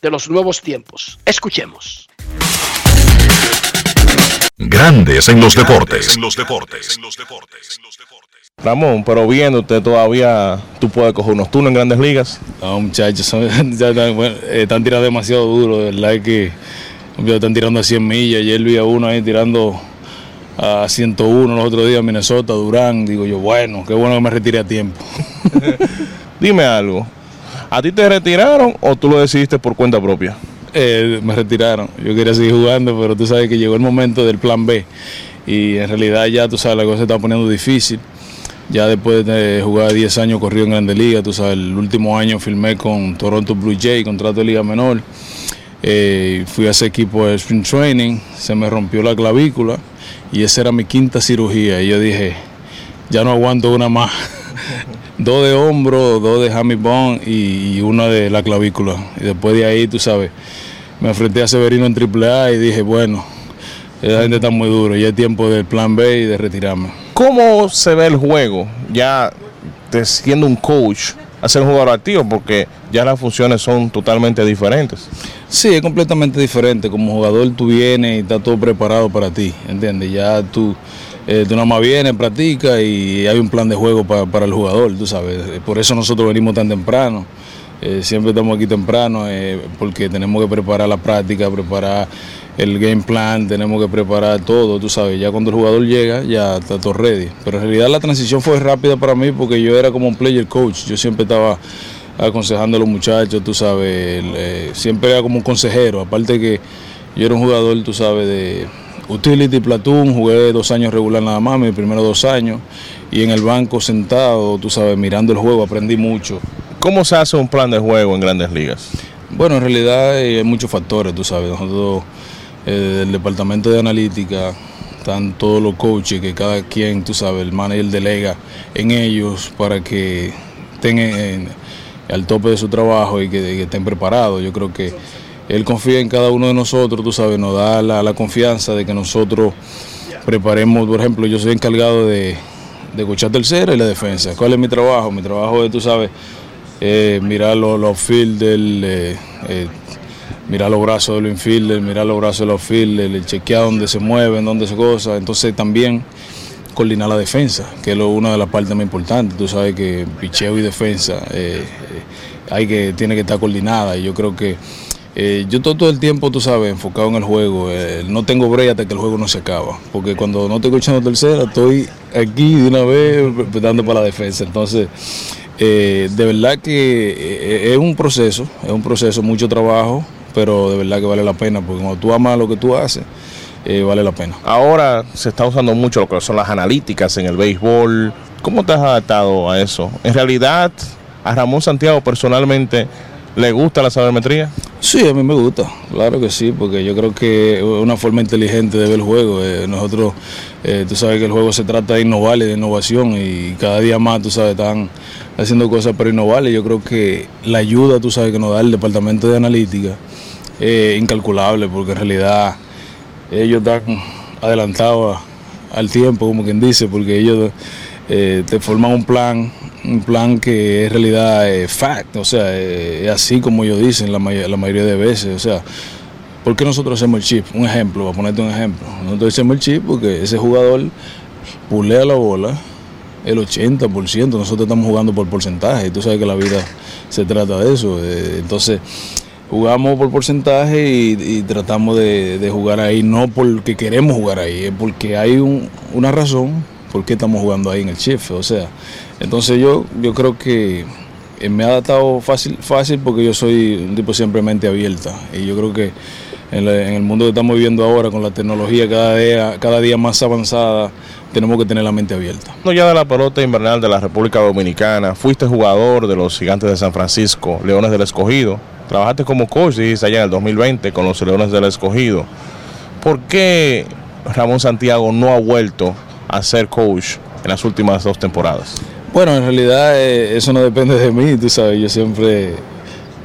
de los nuevos tiempos. Escuchemos. Grandes en los deportes. En los deportes. Ramón, pero viéndote todavía, tú puedes coger unos turnos en grandes ligas. No, muchachos, son- ya están, bueno, eh, están tirando demasiado duro, de verdad es que están tirando a 100 millas. Ayer vi a uno ahí tirando a 101 los otros días en Minnesota, Durán. Digo yo, bueno, qué bueno que me retiré a tiempo. Dime algo, ¿a ti te retiraron o tú lo decidiste por cuenta propia? Eh, me retiraron. Yo quería seguir jugando, pero tú sabes que llegó el momento del plan B. Y en realidad ya tú sabes, la cosa se está poniendo difícil. Ya después de jugar 10 años corrido en Grandes Ligas, tú sabes, el último año firmé con Toronto Blue Jay, contrato de Liga Menor. Eh, fui a ese equipo de Spring Training, se me rompió la clavícula y esa era mi quinta cirugía. Y yo dije, ya no aguanto una más. dos de hombro, dos de hammy bone y, y una de la clavícula. Y después de ahí, tú sabes, me enfrenté a Severino en AAA y dije, bueno, esa gente está muy duro, ya es tiempo del plan B y de retirarme. ¿Cómo se ve el juego ya siendo un coach a ser un jugador activo? Porque ya las funciones son totalmente diferentes. Sí, es completamente diferente. Como jugador tú vienes y está todo preparado para ti, ¿entiendes? Ya tú, eh, tú nada más vienes, practicas y hay un plan de juego pa- para el jugador, tú sabes. Por eso nosotros venimos tan temprano. Eh, siempre estamos aquí temprano eh, porque tenemos que preparar la práctica, preparar el game plan, tenemos que preparar todo, tú sabes. Ya cuando el jugador llega, ya está todo ready. Pero en realidad la transición fue rápida para mí porque yo era como un player coach. Yo siempre estaba aconsejando a los muchachos, tú sabes, eh, siempre era como un consejero, aparte que yo era un jugador, tú sabes, de utility platoon, jugué dos años regular nada más, mis primeros dos años, y en el banco sentado, tú sabes, mirando el juego, aprendí mucho. ¿Cómo se hace un plan de juego en grandes ligas? Bueno, en realidad eh, hay muchos factores, tú sabes, nosotros eh, del departamento de analítica, están todos los coaches que cada quien, tú sabes, el manager delega en ellos para que estén al tope de su trabajo y que, estén preparados. Yo creo que él confía en cada uno de nosotros, tú sabes, nos da la, confianza de que nosotros preparemos, por ejemplo, yo soy encargado de, de coachar tercera y la defensa. ¿Cuál es mi trabajo? Mi trabajo es, tú sabes, eh, mirar los, los fielders, eh, eh, mirar los brazos de los infielders, mirar los brazos de los fielders, el chequear dónde se mueven, dónde se cosa. Entonces también coordinar la defensa, que es lo- una de las partes más importantes. Tú sabes que picheo y defensa eh, hay que, tiene que estar coordinada y yo creo que eh, yo todo, todo, el tiempo, tú sabes, enfocado en el juego. No tengo break hasta que el juego no se acaba. Porque cuando no estoy escuchando tercera, estoy aquí de una vez dando para la defensa. Entonces, eh, de verdad que es un proceso, es un proceso, mucho trabajo, pero de verdad que vale la pena. Porque cuando tú amas lo que tú haces, vale la pena. Ahora se está usando mucho lo que son las analíticas en el béisbol. ¿Cómo te has adaptado a eso? En realidad, a Ramón Santiago personalmente ¿Le gusta la sabermetría? Sí, a mí me gusta, claro que sí, porque yo creo que es una forma inteligente de ver el juego. Eh, nosotros, eh, tú sabes que el juego se trata de innovar y de innovación y cada día más, tú sabes, están haciendo cosas para innovar yo creo que la ayuda, tú sabes, que nos da el departamento de analítica es incalculable porque en realidad ellos están adelantados al tiempo, como quien dice, porque ellos eh, te forman un plan un plan que es realidad eh, fact, o sea, es así como ellos dicen la, la, mayoría de veces, o sea, ¿por qué nosotros hacemos el chip? Un ejemplo, para ponerte un ejemplo, nosotros hacemos el chip porque ese jugador pulea la bola el 80%, nosotros estamos jugando por porcentaje, y tú sabes que la vida se trata de eso, entonces jugamos por porcentaje y, tratamos de, jugar ahí, no porque queremos jugar ahí, es porque hay una razón por qué estamos jugando ahí en el chip, o sea, entonces yo, yo creo que me ha adaptado fácil, fácil porque yo soy un tipo siempre mente abierta y yo creo que en, el mundo que estamos viviendo ahora con la tecnología cada día, cada día más avanzada, tenemos que tener la mente abierta. No ya de la pelota invernal de la República Dominicana, fuiste jugador de los Gigantes de San Francisco, Leones del Escogido, trabajaste como coach, dijiste allá en el 2020 con los Leones del Escogido. ¿Por qué Ramón Santiago no ha vuelto a ser coach en las últimas dos temporadas? Bueno, en realidad eh, eso no depende de mí, tú sabes, yo siempre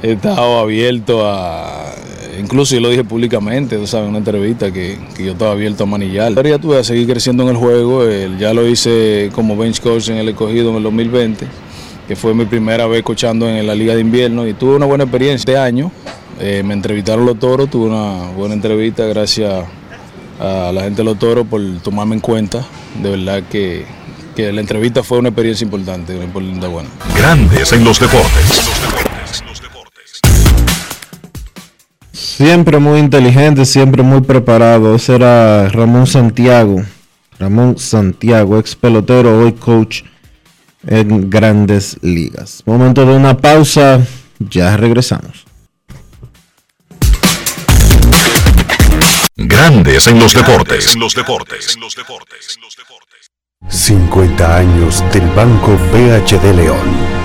he estado abierto a, incluso yo lo dije públicamente, tú sabes, en una entrevista que, yo estaba abierto a manillar. Ahora ya tuve a seguir creciendo en el juego, ya lo hice como bench coach en el escogido en el 2020, que fue mi primera vez coachando en la liga de invierno y tuve una buena experiencia este año. Eh, me entrevistaron los toros, tuve una buena entrevista gracias a la gente de los toros por tomarme en cuenta, de verdad que que la entrevista fue una experiencia importante, una buena. Grandes en los deportes. Siempre muy inteligente, siempre muy preparado. Ese era Ramón Santiago. Ramón Santiago, ex pelotero, hoy coach en grandes ligas. Momento de una pausa, ya regresamos. Grandes en los deportes. En los deportes. 50 años del Banco BHD León.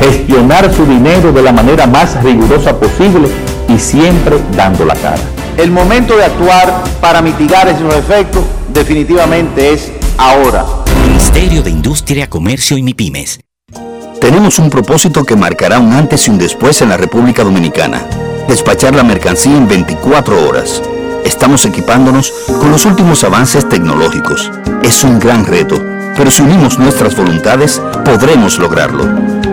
Gestionar su dinero de la manera más rigurosa posible y siempre dando la cara. El momento de actuar para mitigar esos efectos definitivamente es ahora. Ministerio de Industria, Comercio y MIPIMES tenemos un propósito que marcará un antes y un después en la República Dominicana. Despachar la mercancía en 24 horas. Estamos equipándonos con los últimos avances tecnológicos. Es un gran reto, pero si unimos nuestras voluntades, podremos lograrlo.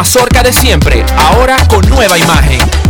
mazorca de siempre, ahora con nueva imagen.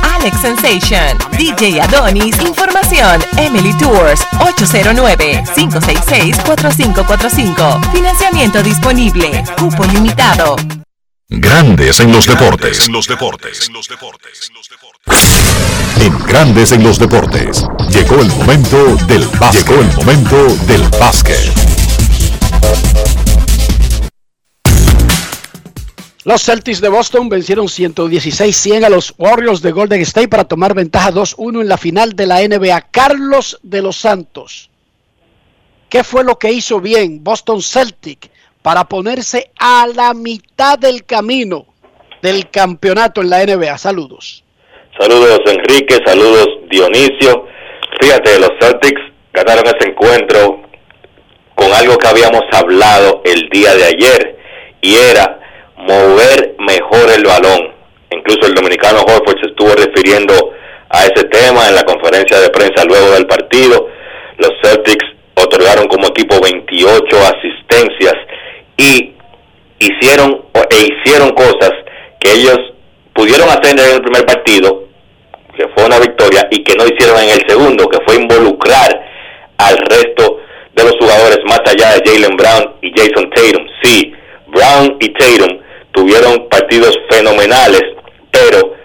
Alex Sensation, DJ Adonis, Información, Emily Tours, 809-566-4545. Financiamiento disponible, cupo limitado. Grandes en los deportes. En los deportes. En Grandes en los deportes. Llegó el momento del básquet. Llegó el momento del básquet. Los Celtics de Boston vencieron 116-100 a los Warriors de Golden State para tomar ventaja 2-1 en la final de la NBA. Carlos de los Santos, ¿qué fue lo que hizo bien Boston Celtic para ponerse a la mitad del camino del campeonato en la NBA? Saludos. Saludos Enrique, saludos Dionisio. Fíjate, los Celtics ganaron ese encuentro con algo que habíamos hablado el día de ayer y era mover mejor el balón. Incluso el dominicano Horford se estuvo refiriendo a ese tema en la conferencia de prensa luego del partido. Los Celtics otorgaron como equipo 28 asistencias y hicieron e hicieron cosas que ellos pudieron hacer en el primer partido, que fue una victoria, y que no hicieron en el segundo, que fue involucrar al resto de los jugadores más allá de Jalen Brown y Jason Tatum. Sí, Brown y Tatum tuvieron partidos fenomenales, pero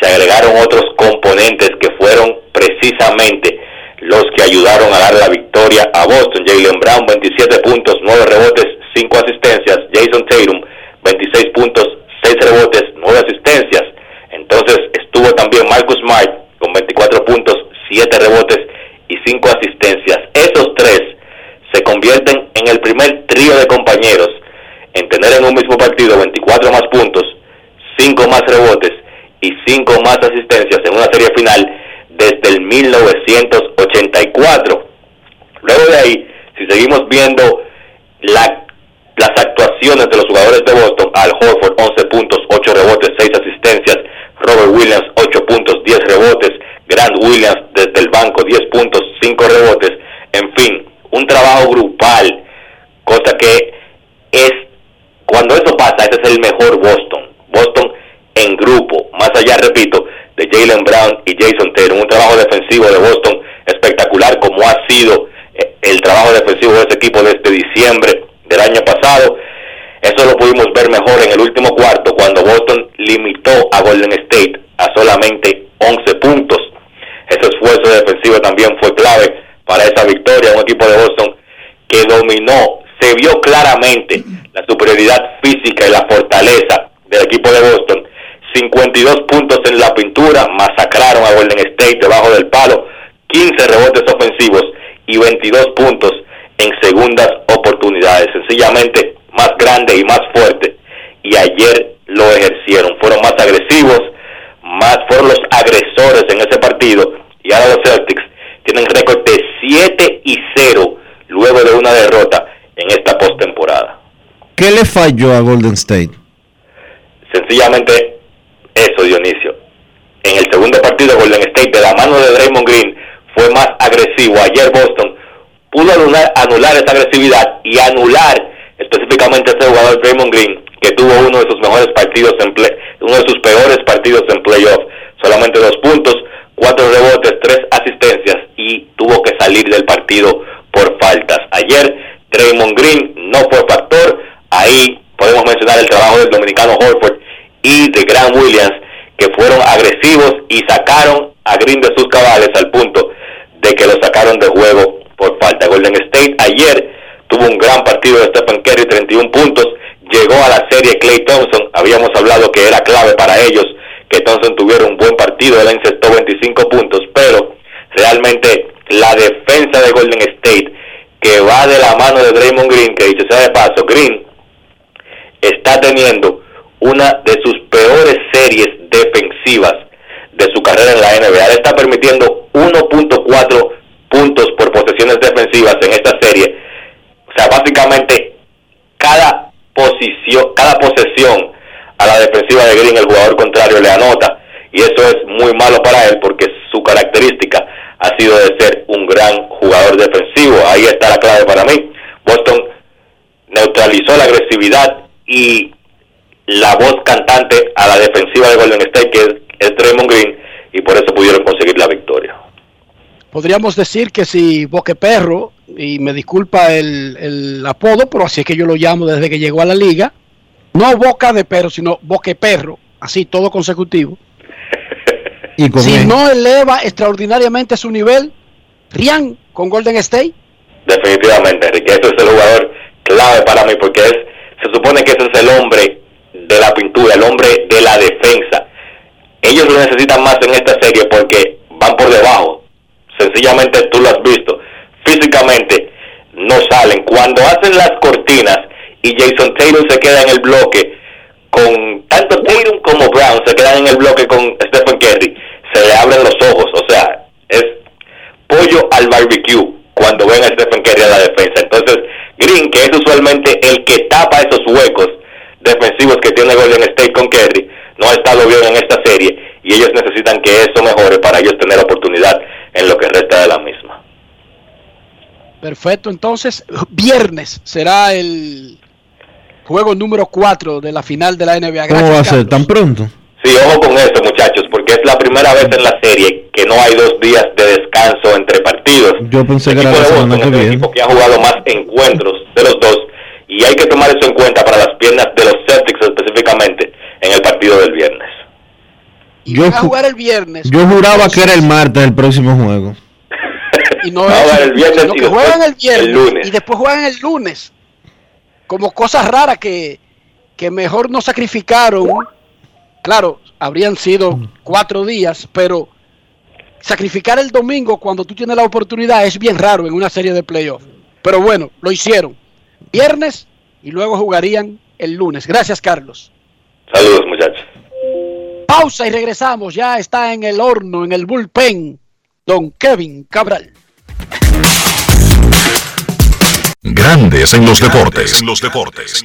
se agregaron otros componentes que fueron precisamente los que ayudaron a dar la victoria a Boston. Jalen Brown 27 puntos, 9 rebotes, 5 asistencias. Jason Tatum 26 puntos, 6 rebotes, 9 asistencias. Entonces estuvo también Marcus Smart con 24 puntos, 7 rebotes y 5 asistencias. Esos tres se convierten en el primer trío de compañeros en tener en un mismo partido 24 más puntos, 5 más rebotes y 5 más asistencias en una serie final desde el 1984. Luego de ahí, si seguimos viendo la, las actuaciones de los jugadores de Boston, Al Horford 11 puntos, 8 rebotes, 6 asistencias, Robert Williams 8 puntos, 10 rebotes, Grant Williams desde el banco 10 puntos, 5 rebotes, en fin, un trabajo grupal, cosa que es cuando eso pasa, ese es el mejor Boston. Boston en grupo, más allá, repito, de Jalen Brown y Jason Tatum. Un trabajo defensivo de Boston espectacular, como ha sido eh, el trabajo defensivo de ese equipo desde diciembre del año pasado. Eso lo pudimos ver mejor en el último cuarto, cuando Boston limitó a Golden State a solamente 11 puntos. Ese esfuerzo defensivo también fue clave para esa victoria. Un equipo de Boston que dominó, se vio claramente la superioridad física y la fortaleza del equipo de Boston. 52 puntos en la pintura, masacraron a Golden State debajo del palo, 15 rebotes ofensivos y 22 puntos en segundas oportunidades. Sencillamente más grande y más fuerte. Y ayer lo ejercieron. Fueron más agresivos, más fueron los agresores en ese partido. Y ahora los Celtics tienen récord de 7 y 0 luego de una derrota en esta postemporada. ¿Qué le falló a Golden State? Sencillamente eso, Dionisio. En el segundo partido, Golden State, de la mano de Draymond Green, fue más agresivo. Ayer Boston pudo anular, esa agresividad y anular específicamente a ese jugador Draymond Green, que tuvo uno de sus mejores partidos en play, uno de sus peores partidos en playoff. Solamente dos puntos, cuatro rebotes, tres asistencias y tuvo que salir del partido por faltas. Ayer Draymond Green no fue factor. Ahí podemos mencionar el trabajo del dominicano Horford y de Grant Williams, que fueron agresivos y sacaron a Green de sus cabales al punto de que lo sacaron de juego por falta. Golden State ayer tuvo un gran partido de Stephen Curry, 31 puntos, llegó a la serie Clay Thompson, habíamos hablado que era clave para ellos que Thompson tuviera un buen partido, él encestó 25 puntos, pero realmente la defensa de Golden State, que va de la mano de Draymond Green, que dicho sea de paso, Green está teniendo una de sus peores series defensivas de su carrera en la NBA. está permitiendo 1.4 puntos por posesiones defensivas en esta serie. O sea, básicamente cada posición, cada posesión a la defensiva de Green el jugador contrario le anota y eso es muy malo para él porque su característica ha sido de ser un gran jugador defensivo. Ahí está la clave para mí. Boston neutralizó la agresividad y la voz cantante a la defensiva de Golden State, que es, es Draymond Green, y por eso pudieron conseguir la victoria. Podríamos decir que si Boqueperro, y me disculpa el, el apodo, pero así es que yo lo llamo desde que llegó a la liga, no Boca de Perro, sino Boqueperro, así todo consecutivo. Y con si él. no eleva extraordinariamente su nivel, Rian con Golden State. Definitivamente, Enrique, ese es el jugador clave para mí porque es, se supone que ese es el hombre de la pintura, el hombre de la defensa. Ellos lo necesitan más en esta serie porque van por debajo. Sencillamente tú lo has visto. Físicamente no salen. Cuando hacen las cortinas y Jason Taylor se queda en el bloque con tanto Tatum como Brown se quedan en el bloque con Stephen Curry, se le abren los ojos. O sea, es pollo al barbecue cuando ven a Stephen Curry a la defensa. Entonces, Green, que es usualmente el que tapa esos huecos defensivos que tiene Golden State con Curry, no ha estado bien en esta serie y ellos necesitan que eso mejore para ellos tener oportunidad en lo que resta de la misma. Perfecto, entonces viernes será el juego número 4 de la final de la NBA. ¿Cómo Gracias, va a ser? Carlos. ¿Tan pronto? Sí, ojo con eso, muchachos, porque es la primera vez en la serie que no hay dos días de descanso entre partidos. Yo pensé que El era equipo la semana Boston que es el viene. equipo que ha jugado más encuentros de los dos y hay que tomar eso en cuenta para las piernas de los Celtics específicamente en el partido del viernes. Yo, a jugar el viernes. yo juraba que era el martes el próximo juego. y no es, el viernes sino y que después juegan el viernes el lunes. y después juegan el lunes. Como cosas raras que, que mejor no sacrificaron. Claro, habrían sido cuatro días, pero sacrificar el domingo cuando tú tienes la oportunidad es bien raro en una serie de playoffs. Pero bueno, lo hicieron. Viernes y luego jugarían el lunes. Gracias, Carlos. Saludos, muchachos. Pausa y regresamos. Ya está en el horno, en el bullpen, don Kevin Cabral. Grandes en los deportes. En los deportes.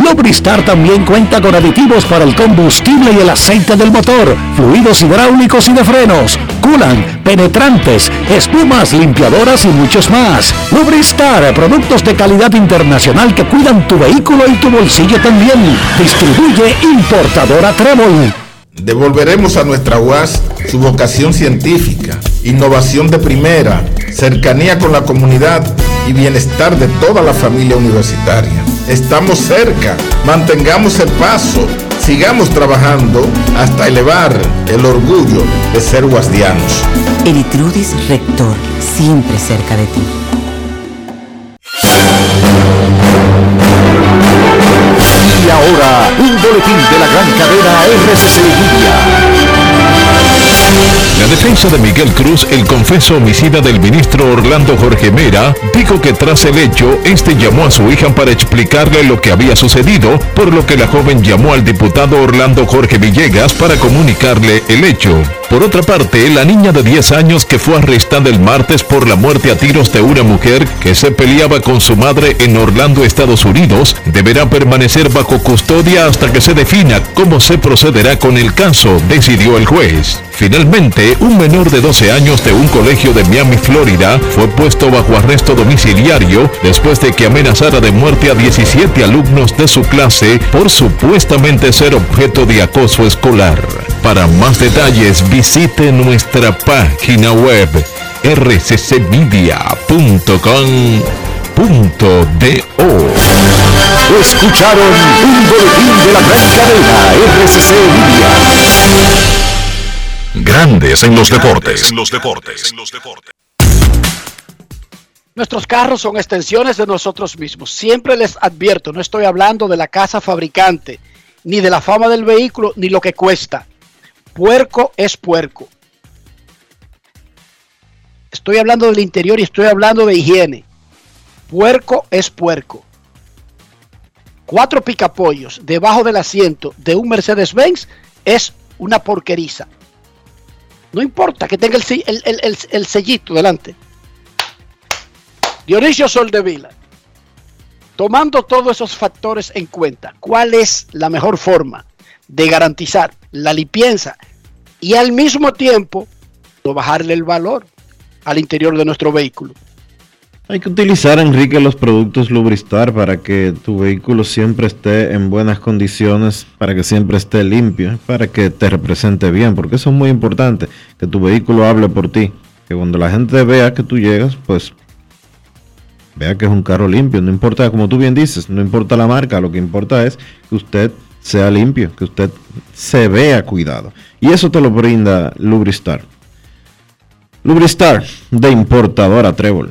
Lubristar también cuenta con aditivos para el combustible y el aceite del motor, fluidos hidráulicos y de frenos, culan, penetrantes, espumas, limpiadoras y muchos más. Lubristar, productos de calidad internacional que cuidan tu vehículo y tu bolsillo también. Distribuye importadora Trébol. Devolveremos a nuestra UAS su vocación científica, innovación de primera, cercanía con la comunidad y bienestar de toda la familia universitaria. Estamos cerca, mantengamos el paso, sigamos trabajando hasta elevar el orgullo de ser guasdianos. Elitrudis Rector, siempre cerca de ti. Y ahora, un boletín de la gran cadena RCC Libia. La defensa de Miguel Cruz, el confeso homicida del ministro Orlando Jorge Mera, dijo que tras el hecho, este llamó a su hija para explicarle lo que había sucedido, por lo que la joven llamó al diputado Orlando Jorge Villegas para comunicarle el hecho. Por otra parte, la niña de 10 años que fue arrestada el martes por la muerte a tiros de una mujer que se peleaba con su madre en Orlando, Estados Unidos, deberá permanecer bajo custodia hasta que se defina cómo se procederá con el caso, decidió el juez. Finalmente, un menor de 12 años de un colegio de Miami, Florida, fue puesto bajo arresto domiciliario después de que amenazara de muerte a 17 alumnos de su clase por supuestamente ser objeto de acoso escolar. Para más detalles, visite nuestra página web rccmedia.com.do. Escucharon un boletín de la gran cadena RCC Libia. Grandes en los deportes. los deportes. Nuestros carros son extensiones de nosotros mismos. Siempre les advierto, no estoy hablando de la casa fabricante, ni de la fama del vehículo, ni lo que cuesta. Puerco es puerco. Estoy hablando del interior y estoy hablando de higiene. Puerco es puerco. Cuatro picapollos debajo del asiento de un Mercedes-Benz es una porqueriza. No importa que tenga el, sellito delante. Dionisio Soldevila, tomando todos esos factores en cuenta, ¿cuál es la mejor forma de garantizar la limpieza y al mismo tiempo no bajarle el valor al interior de nuestro vehículo? Hay que utilizar, Enrique, los productos Lubristar para que tu vehículo siempre esté en buenas condiciones, para que siempre esté limpio, para que te represente bien, porque eso es muy importante, que tu vehículo hable por ti, que cuando la gente vea que tú llegas, pues vea que es un carro limpio, no importa, como tú bien dices, no importa la marca, lo que importa es que usted sea limpio, que usted se vea cuidado. Y eso te lo brinda Lubristar. Lubristar de importadora Trébol.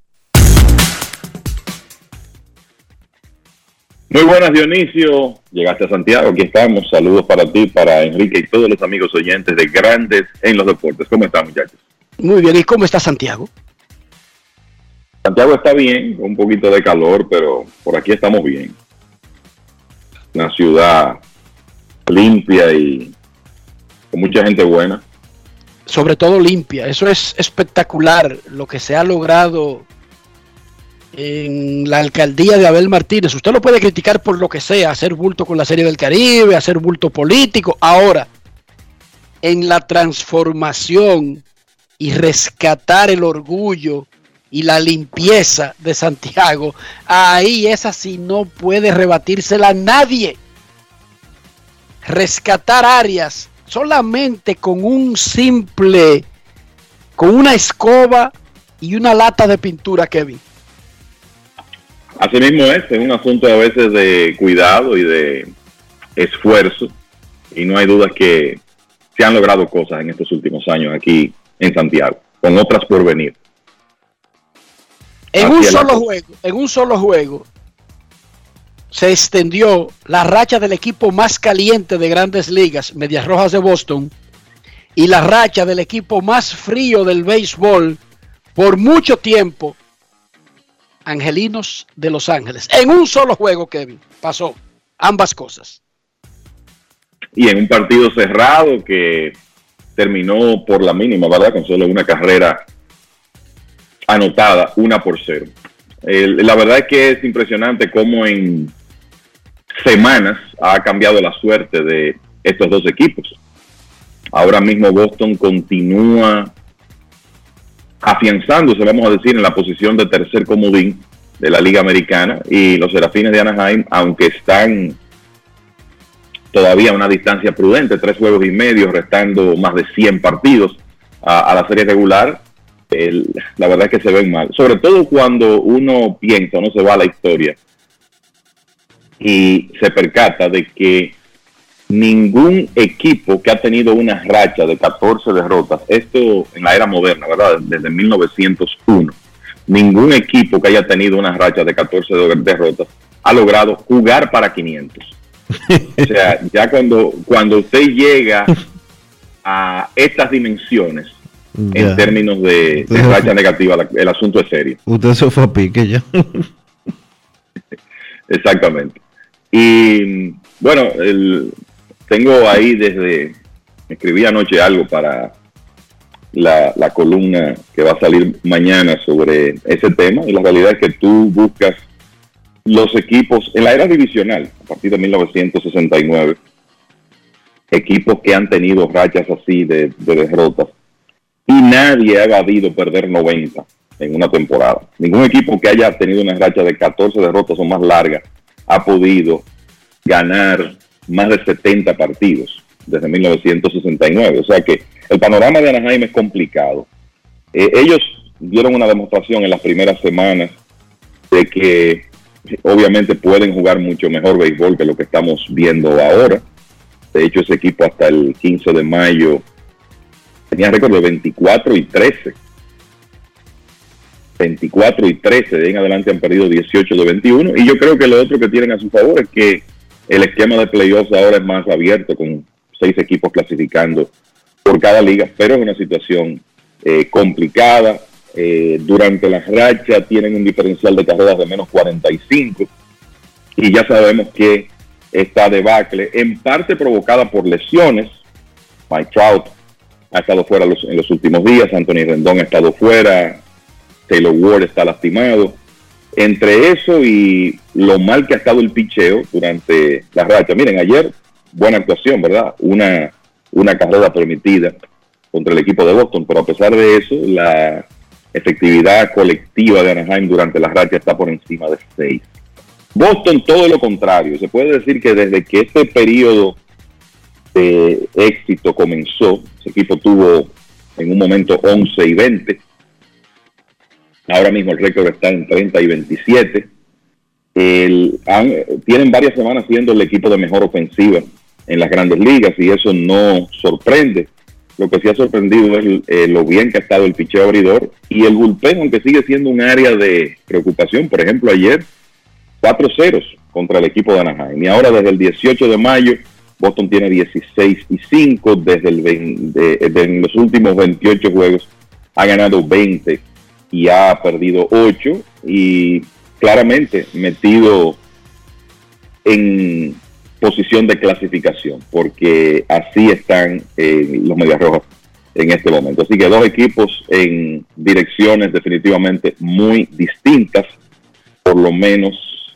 Muy buenas, Dionisio. Llegaste a Santiago, aquí estamos. Saludos para ti, para Enrique y todos los amigos oyentes de Grandes en los Deportes. ¿Cómo están, muchachos? Muy bien, ¿y cómo está Santiago? Santiago está bien, con un poquito de calor, pero por aquí estamos bien. Una ciudad limpia y con mucha gente buena. Sobre todo limpia. Eso es espectacular lo que se ha logrado en la alcaldía de Abel Martínez. Usted lo puede criticar por lo que sea, hacer bulto con la Serie del Caribe, hacer bulto político. Ahora, en la transformación y rescatar el orgullo y la limpieza de Santiago, ahí esa sí no puede rebatírsela nadie. Rescatar áreas solamente con un simple, con una escoba y una lata de pintura, Kevin. Así mismo es, es un asunto a veces de cuidado y de esfuerzo, y no hay duda que se han logrado cosas en estos últimos años aquí en Santiago, con otras por venir. En un solo juego, en un solo juego, se extendió la racha del equipo más caliente de grandes ligas, Medias Rojas de Boston, y la racha del equipo más frío del béisbol por mucho tiempo, Angelinos de Los Ángeles. En un solo juego, Kevin, pasó ambas cosas. Y en un partido cerrado que terminó por la mínima, ¿verdad? Con solo una carrera anotada, una por cero. la verdad es que es impresionante cómo en semanas ha cambiado la suerte de estos dos equipos. Ahora mismo Boston continúa afianzándose, vamos a decir, en la posición de tercer comodín de la Liga Americana y los Serafines de Anaheim, aunque están todavía a una distancia prudente, tres juegos y medio, restando más de 100 partidos a, la serie regular, la verdad es que se ven mal. Sobre todo cuando uno piensa, no se va a la historia y se percata de que ningún equipo que ha tenido una racha de 14 derrotas, esto en la era moderna, ¿verdad? Desde 1901, ningún equipo que haya tenido una racha de 14 derrotas ha logrado jugar para 500. O sea, ya cuando, cuando usted llega a estas dimensiones, en términos de, racha negativa, el asunto es serio. Usted se fue a pique ya. Exactamente. Y bueno, el, tengo ahí desde, escribí anoche algo para la, la, columna que va a salir mañana sobre ese tema y la realidad es que tú buscas los equipos en la era divisional, a partir de 1969, equipos que han tenido rachas así de, de derrotas y nadie ha evadido perder 90 en una temporada. Ningún equipo que haya tenido una racha de 14 derrotas o más larga ha podido ganar más de 70 partidos desde 1969. O sea que el panorama de Anaheim es complicado. Eh, ellos dieron una demostración en las primeras semanas de que obviamente pueden jugar mucho mejor béisbol que lo que estamos viendo ahora. De hecho, ese equipo hasta el 15 de mayo tenía récord de 24 y 13 24 y 13, de en adelante han perdido 18 de 21. Y yo creo que lo otro que tienen a su favor es que el esquema de playoffs ahora es más abierto, con seis equipos clasificando por cada liga, pero es una situación eh, complicada. Eh, durante la racha tienen un diferencial de carreras de menos 45 y ya sabemos que esta debacle, en parte provocada por lesiones, Mike Trout ha estado fuera en los últimos días, Anthony Rendón ha estado fuera, Taylor Ward está lastimado. Entre eso y lo mal que ha estado el picheo durante la racha. Miren, ayer buena actuación, ¿verdad? Una, una carrera permitida contra el equipo de Boston, pero a pesar de eso, la efectividad colectiva de Anaheim durante la racha está por encima de 6. Boston todo lo contrario. Se puede decir que desde que este periodo de éxito comenzó, ese equipo tuvo en un momento 11 y 20 Ahora mismo el récord está en 30 y 27. tienen varias semanas siendo el equipo de mejor ofensiva en las grandes ligas y eso no sorprende. Lo que sí ha sorprendido es eh, lo bien que ha estado el picheo abridor y el bullpen, aunque sigue siendo un área de preocupación. Por ejemplo, ayer cuatro ceros contra el equipo de Anaheim. Y ahora desde el 18 de mayo, Boston tiene 16 y 5. Desde el 20 de- los últimos 28 juegos ha ganado 20 y ha perdido 8. Y claramente metido en posición de clasificación, porque así están eh, los Medias Rojas en este momento. Así que dos equipos en direcciones definitivamente muy distintas, por lo menos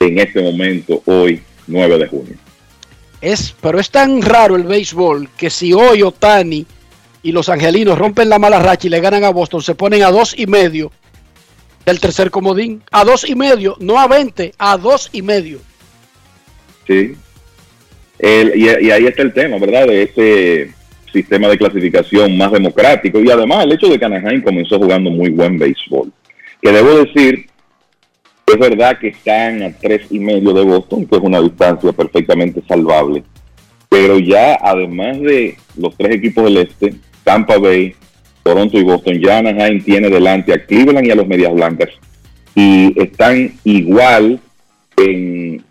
en este momento, hoy, 9 de junio. Es, pero es tan raro el béisbol que si hoy Otani y los angelinos rompen la mala racha y le ganan a Boston, se ponen a dos y medio del tercer comodín. A dos y medio, no a 20, a dos y medio. Sí. El- y, ahí está el tema, ¿verdad? De ese sistema de clasificación más democrático. Y además el hecho de que Anaheim comenzó jugando muy buen béisbol. Que debo decir, es verdad que están a tres y medio de Boston, que es una distancia perfectamente salvable. Pero ya además de los tres equipos del este, Tampa Bay, Toronto y Boston, ya Anaheim tiene delante a Cleveland y a los Medias Blancas. Y están igual en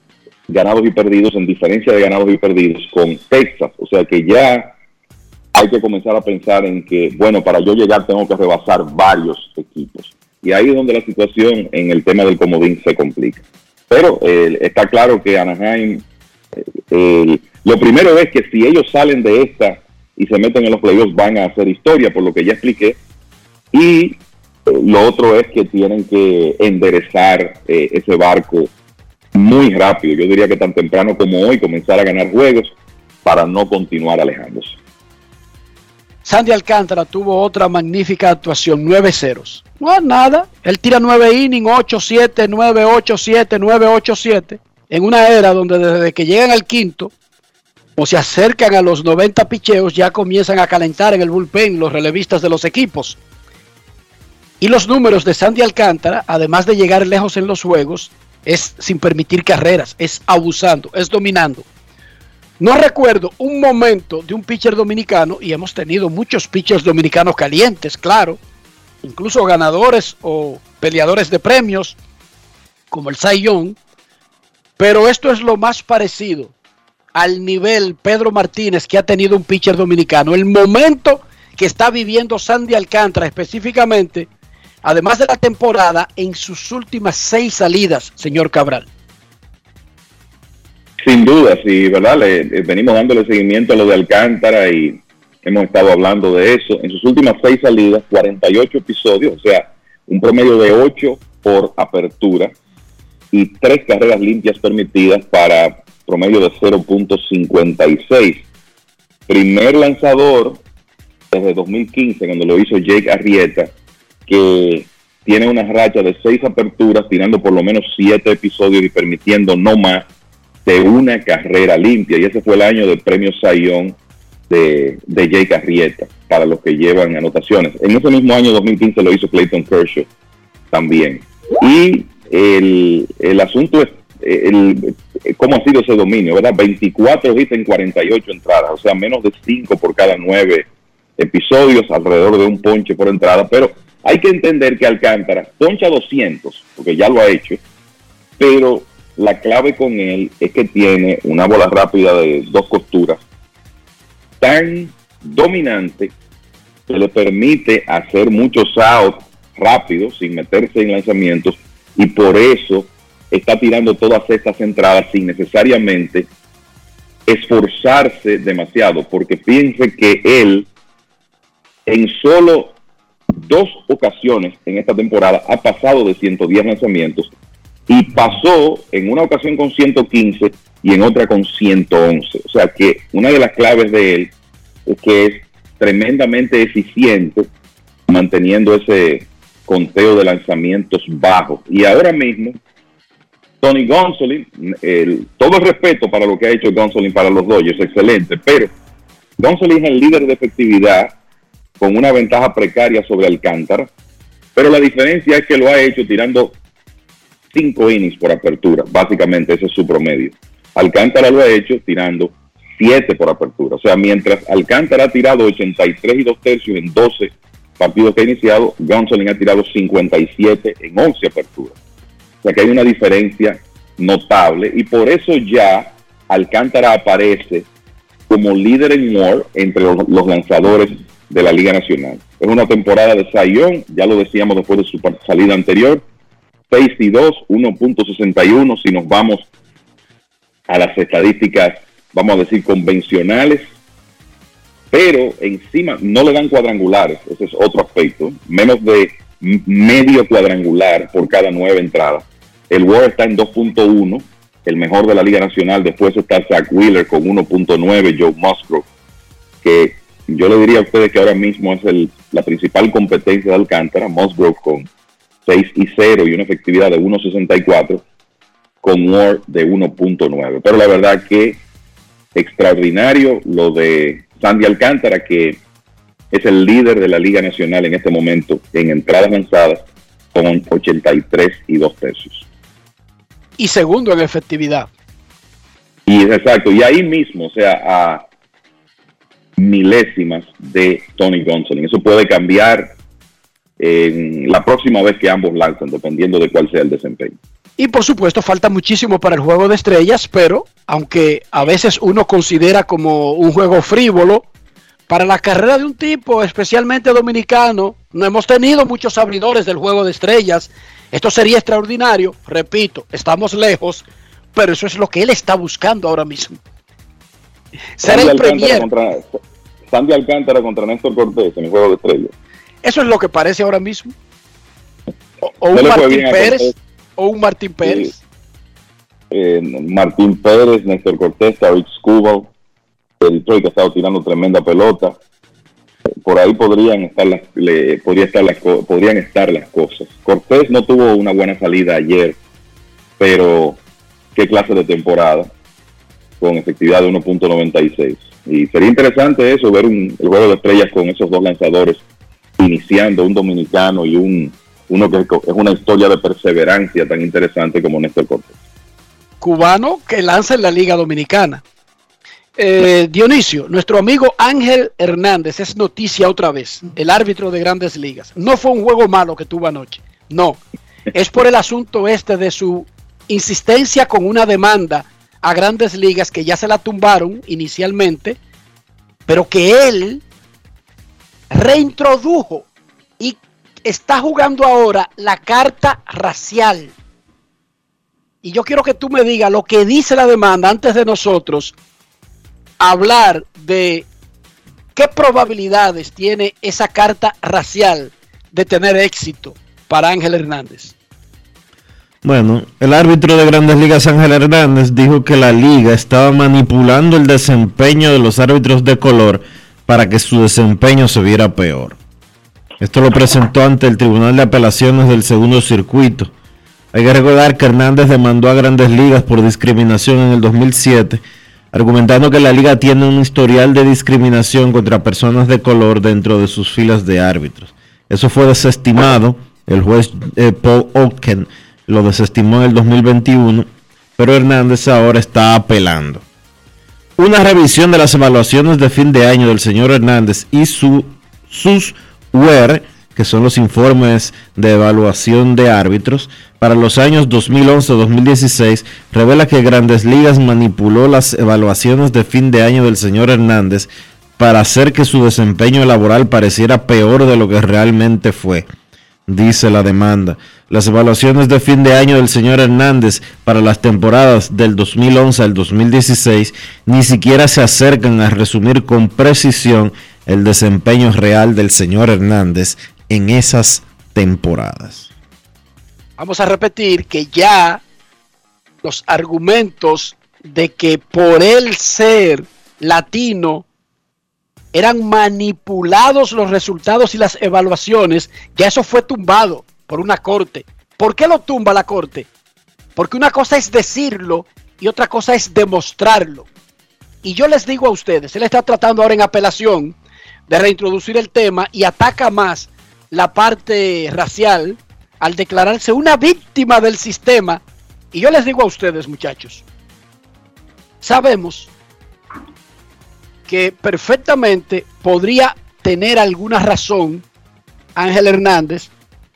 ganados y perdidos, en diferencia de ganados y perdidos con Texas. O sea que ya hay que comenzar a pensar en que, bueno, para yo llegar tengo que rebasar varios equipos. Y ahí es donde la situación en el tema del comodín se complica. Pero eh, está claro que Anaheim, eh, lo primero es que si ellos salen de esta y se meten en los playoffs van a hacer historia, por lo que ya expliqué. Y eh, lo otro es que tienen que enderezar eh, ese barco muy rápido. Yo diría que tan temprano como hoy comenzar a ganar juegos para no continuar alejándose. Sandy Alcántara tuvo otra magnífica actuación, 9 ceros. No nada. Él tira 9 innings, 8-7, 9-8-7, 9-8-7. En una era donde desde que llegan al quinto o se acercan a los 90 picheos, ya comienzan a calentar en el bullpen los relevistas de los equipos. Y los números de Sandy Alcántara, además de llegar lejos en los juegos, es sin permitir carreras, es abusando, es dominando. No recuerdo un momento de un pitcher dominicano, y hemos tenido muchos pitchers dominicanos calientes, claro, incluso ganadores o peleadores de premios, como el Cy Young, pero esto es lo más parecido al nivel Pedro Martínez que ha tenido un pitcher dominicano. El momento que está viviendo Sandy Alcántara específicamente, además de la temporada, en sus últimas seis salidas, señor Cabral. Sin duda, sí, ¿verdad? Le, le venimos dándole seguimiento a lo de Alcántara y hemos estado hablando de eso. En sus últimas seis salidas, 48 episodios, o sea, un promedio de 8 por apertura y tres carreras limpias permitidas para promedio de 0.56. Primer lanzador desde 2015, cuando lo hizo Jake Arrieta, que tiene una racha de seis aperturas, tirando por lo menos siete episodios y permitiendo no más de una carrera limpia. Y ese fue el año del premio Sayón de, de Jake Arrieta, para los que llevan anotaciones. En ese mismo año, 2015, lo hizo Clayton Kershaw también. Y el, el asunto es cómo ha sido ese dominio, ¿verdad? 24 hits en 48 entradas, o sea, menos de 5 por cada 9 episodios, alrededor de un ponche por entrada, pero hay que entender que Alcántara poncha 200, porque ya lo ha hecho, pero la clave con él es que tiene una bola rápida de dos costuras tan dominante que le permite hacer muchos outs rápidos sin meterse en lanzamientos y por eso está tirando todas estas entradas sin necesariamente esforzarse demasiado, porque piense que él en solo dos ocasiones en esta temporada ha pasado de 110 lanzamientos y pasó en una ocasión con 115 y en otra con 111. O sea que una de las claves de él es que es tremendamente eficiente manteniendo ese conteo de lanzamientos bajo. Y ahora mismo, Tony Gonsolin, todo el respeto para lo que ha hecho Gonsolin para los Dodgers, excelente, pero Gonsolin es el líder de efectividad con una ventaja precaria sobre Alcántara, pero la diferencia es que lo ha hecho tirando cinco innings por apertura, básicamente ese es su promedio. Alcántara lo ha hecho tirando 7 por apertura, o sea, mientras Alcántara ha tirado 83 y 2 tercios en 12 partidos que ha iniciado, Gonsolin ha tirado 57 en 11 aperturas. O sea que hay una diferencia notable y por eso ya Alcántara aparece como líder en WAR entre los, lanzadores de la Liga Nacional. Es una temporada de Sayón, ya lo decíamos después de su salida anterior, 6 y 2, 1.61 si nos vamos a las estadísticas, vamos a decir, convencionales, pero encima no le dan cuadrangulares, ese es otro aspecto, menos de medio cuadrangular por cada nueve entradas. El WAR está en 2.1, el mejor de la Liga Nacional, después está Zach Wheeler con 1.9, Joe Musgrove, que yo le diría a ustedes que ahora mismo es el, la principal competencia de Alcántara, Musgrove con 6 y 0 y una efectividad de 1.64 con WAR de 1.9. Pero la verdad que extraordinario lo de Sandy Alcántara, que es el líder de la Liga Nacional en este momento en entradas lanzadas con 83 y 2 tercios. Y segundo en efectividad. Y exacto, y ahí mismo, o sea, a milésimas de Tony Gonsolin. Eso puede cambiar en la próxima vez que ambos lanzan, dependiendo de cuál sea el desempeño. Y por supuesto falta muchísimo para el juego de estrellas, pero aunque a veces uno considera como un juego frívolo, para la carrera de un tipo, especialmente dominicano, no hemos tenido muchos abridores del juego de estrellas. Esto sería extraordinario, repito, estamos lejos, pero eso es lo que él está buscando ahora mismo. Ser el premier. contra, Sandy Alcántara contra Néstor Cortés en el juego de estrellas. Eso es lo que parece ahora mismo. O, un Martín Pérez, o un Martín Pérez. Eh, Martín Pérez, Néstor Cortés, Tariq Skubal, de Detroit que ha estado tirando tremenda pelota. Por ahí podrían estar las, le- podría estar las, podrían estar las cosas. Cortés no tuvo una buena salida ayer, pero qué clase de temporada con efectividad de 1.96. Y sería interesante eso, ver un, juego de estrellas con esos dos lanzadores iniciando, un dominicano y un uno que es una historia de perseverancia tan interesante como Néstor Cortés. cubano que lanza en la Liga Dominicana. Eh, Dionisio, nuestro amigo Ángel Hernández es noticia otra vez, el árbitro de grandes ligas. No fue un juego malo que tuvo anoche, no. Es por el asunto este de su insistencia con una demanda a grandes ligas que ya se la tumbaron inicialmente, pero que él reintrodujo y está jugando ahora la carta racial. Y yo quiero que tú me digas lo que dice la demanda antes de nosotros hablar de qué probabilidades tiene esa carta racial de tener éxito para Ángel Hernández. Bueno, el árbitro de Grandes Ligas Ángel Hernández dijo que la liga estaba manipulando el desempeño de los árbitros de color para que su desempeño se viera peor. Esto lo presentó ante el Tribunal de Apelaciones del Segundo Circuito. Hay que recordar que Hernández demandó a Grandes Ligas por discriminación en el 2007, argumentando que la liga tiene un historial de discriminación contra personas de color dentro de sus filas de árbitros. Eso fue desestimado, el juez eh, Paul Oken lo desestimó en el 2021, pero Hernández ahora está apelando. Una revisión de las evaluaciones de fin de año del señor Hernández y su, sus WER, que son los informes de evaluación de árbitros, para los años 2011-2016, revela que Grandes Ligas manipuló las evaluaciones de fin de año del señor Hernández para hacer que su desempeño laboral pareciera peor de lo que realmente fue dice la demanda. Las evaluaciones de fin de año del señor Hernández para las temporadas del 2011 al 2016 ni siquiera se acercan a resumir con precisión el desempeño real del señor Hernández en esas temporadas. Vamos a repetir que ya los argumentos de que por él ser latino eran manipulados los resultados y las evaluaciones, ya eso fue tumbado por una corte. ¿Por qué lo tumba la corte? Porque una cosa es decirlo y otra cosa es demostrarlo. Y yo les digo a ustedes, él está tratando ahora en apelación de reintroducir el tema y ataca más la parte racial al declararse una víctima del sistema. Y yo les digo a ustedes, muchachos, sabemos que perfectamente podría tener alguna razón Ángel Hernández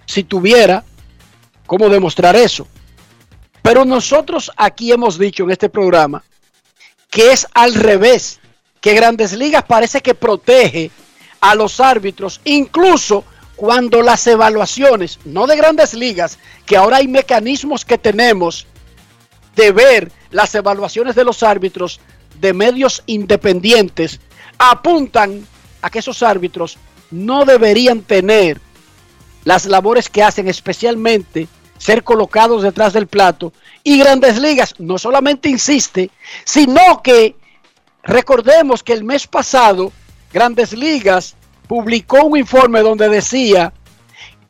si tuviera cómo demostrar eso. Pero nosotros aquí hemos dicho en este programa que es al revés, que Grandes Ligas parece que protege a los árbitros, incluso cuando las evaluaciones, no de Grandes Ligas, que ahora hay mecanismos que tenemos de ver las evaluaciones de los árbitros de medios independientes, apuntan a que esos árbitros no deberían tener las labores que hacen, especialmente ser colocados detrás del plato. Y Grandes Ligas no solamente insiste, sino que recordemos que el mes pasado Grandes Ligas publicó un informe donde decía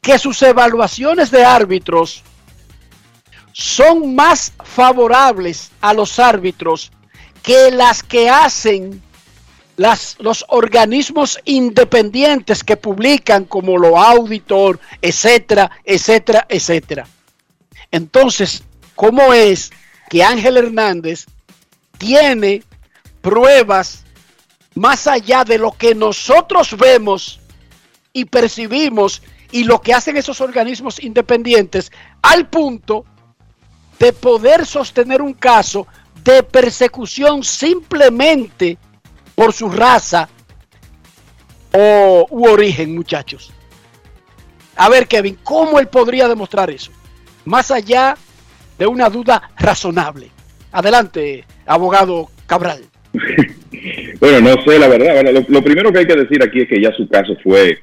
que sus evaluaciones de árbitros son más favorables a los árbitros que las que hacen las, los organismos independientes que publican como lo auditor, etcétera, etcétera, etcétera. Entonces, ¿cómo es que Ángel Hernández tiene pruebas más allá de lo que nosotros vemos y percibimos y lo que hacen esos organismos independientes al punto de poder sostener un caso de persecución simplemente por su raza o u origen, muchachos. A ver, Kevin, ¿cómo él podría demostrar eso? Más allá de una duda razonable. Adelante, abogado Cabral. bueno, no sé, la verdad. Lo, primero que hay que decir aquí es que ya su caso fue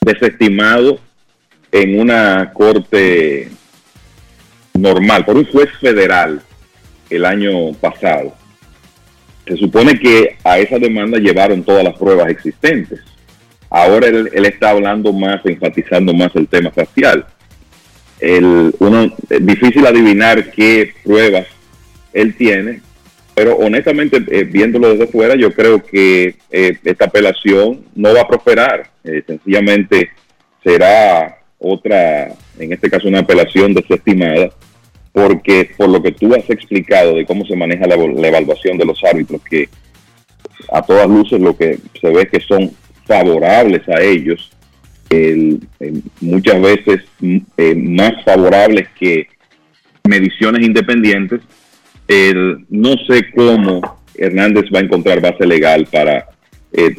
desestimado en una corte normal, por un juez federal el año pasado. Se supone que a esa demanda llevaron todas las pruebas existentes. Ahora él, él está hablando más, enfatizando más el tema facial. El, uno, difícil adivinar qué pruebas él tiene, pero honestamente, eh, viéndolo desde fuera, yo creo que eh, esta apelación no va a prosperar. Eh, sencillamente será otra, en este caso una apelación desestimada, porque por lo que tú has explicado de cómo se maneja la, evaluación de los árbitros, que a todas luces lo que se ve que son favorables a ellos, el, muchas veces eh, más favorables que mediciones independientes, el, no sé cómo Hernández va a encontrar base legal para, eh,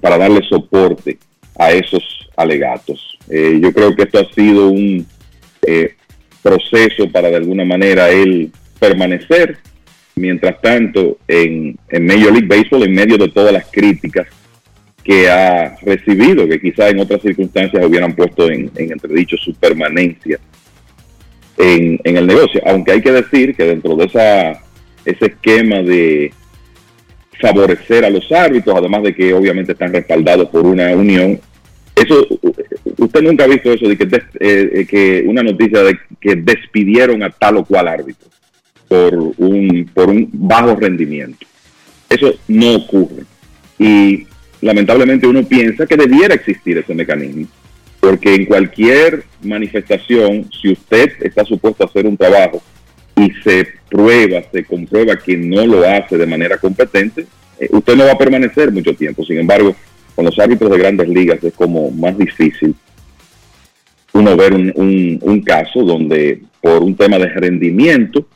para darle soporte a esos alegatos. Eh, yo creo que esto ha sido un eh, proceso para de alguna manera él permanecer, mientras tanto, en, en Major League Baseball, en medio de todas las críticas que ha recibido, que quizás en otras circunstancias hubieran puesto en, en entredicho su permanencia en, el negocio. Aunque hay que decir que dentro de esa, ese esquema de favorecer a los árbitros, además de que obviamente están respaldados por una unión, eso usted nunca ha visto eso de que, des, eh, que una noticia de que despidieron a tal o cual árbitro por un, por un bajo rendimiento. Eso no ocurre. Y lamentablemente uno piensa que debiera existir ese mecanismo, porque en cualquier manifestación, si usted está supuesto a hacer un trabajo y se prueba, se comprueba que no lo hace de manera competente, eh, usted no va a permanecer mucho tiempo. Sin embargo, con los árbitros de grandes ligas es como más difícil uno ver un, un, un caso donde por un tema de rendimiento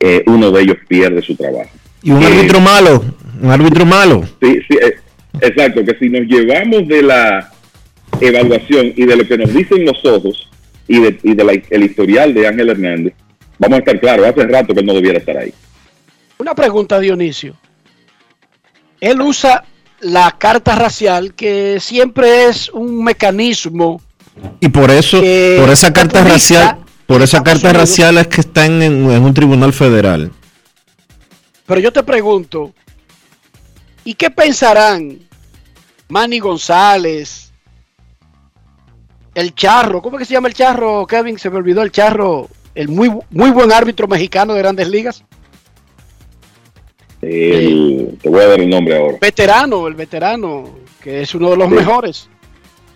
eh, uno de ellos pierde su trabajo. Y un eh, árbitro malo, un árbitro malo. Sí, sí, eh, exacto, que si nos llevamos de la evaluación y de lo que nos dicen los ojos y de, y de la, el historial de Ángel Hernández, vamos a estar claros, hace rato que él no debiera estar ahí. Una pregunta, Dionisio. Él usa la carta racial, que siempre es un mecanismo. Y por eso, por esa carta racial, por esa carta racial es que está en, en, en, un tribunal federal. Pero yo te pregunto, ¿y qué pensarán Manny González, el Charro? ¿Cómo es que se llama el Charro, Kevin? Se me olvidó el Charro, el muy, muy buen árbitro mexicano de grandes ligas. El, te voy a dar el nombre ahora. Veterano, el veterano, que es uno de los sí. mejores.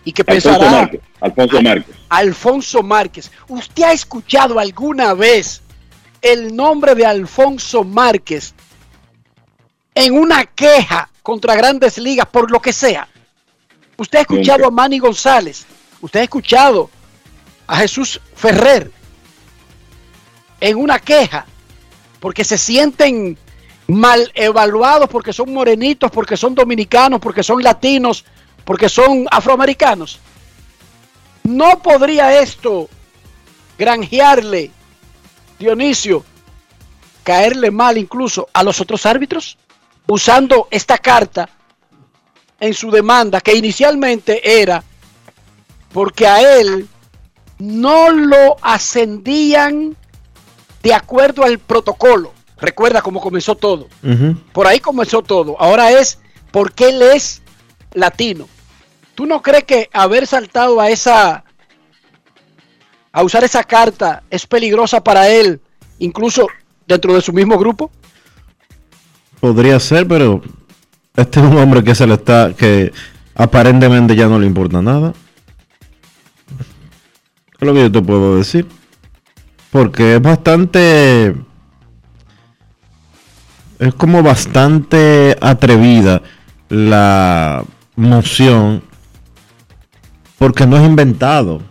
¿Y qué Alfonso pensará? Márquez, Alfonso Márquez. Alfonso Márquez. ¿Usted ha escuchado alguna vez el nombre de Alfonso Márquez en una queja contra grandes ligas por lo que sea? ¿Usted ha escuchado Nunca. a Manny González? ¿Usted ha escuchado a Jesús Ferrer? en una queja porque se sienten mal evaluados porque son morenitos, porque son dominicanos, porque son latinos, porque son afroamericanos. ¿No podría esto granjearle, Dionisio, caerle mal incluso a los otros árbitros? Usando esta carta en su demanda, que inicialmente era porque a él no lo ascendían de acuerdo al protocolo. Recuerda cómo comenzó todo. Por ahí comenzó todo. Ahora es porque él es latino. ¿Tú no crees que haber saltado a esa a usar esa carta es peligrosa para él, incluso dentro de su mismo grupo? Podría ser, pero este es un hombre que se le está que aparentemente ya no le importa nada. Lo que yo te puedo decir. Porque es bastante es como bastante atrevida la moción porque no es inventado.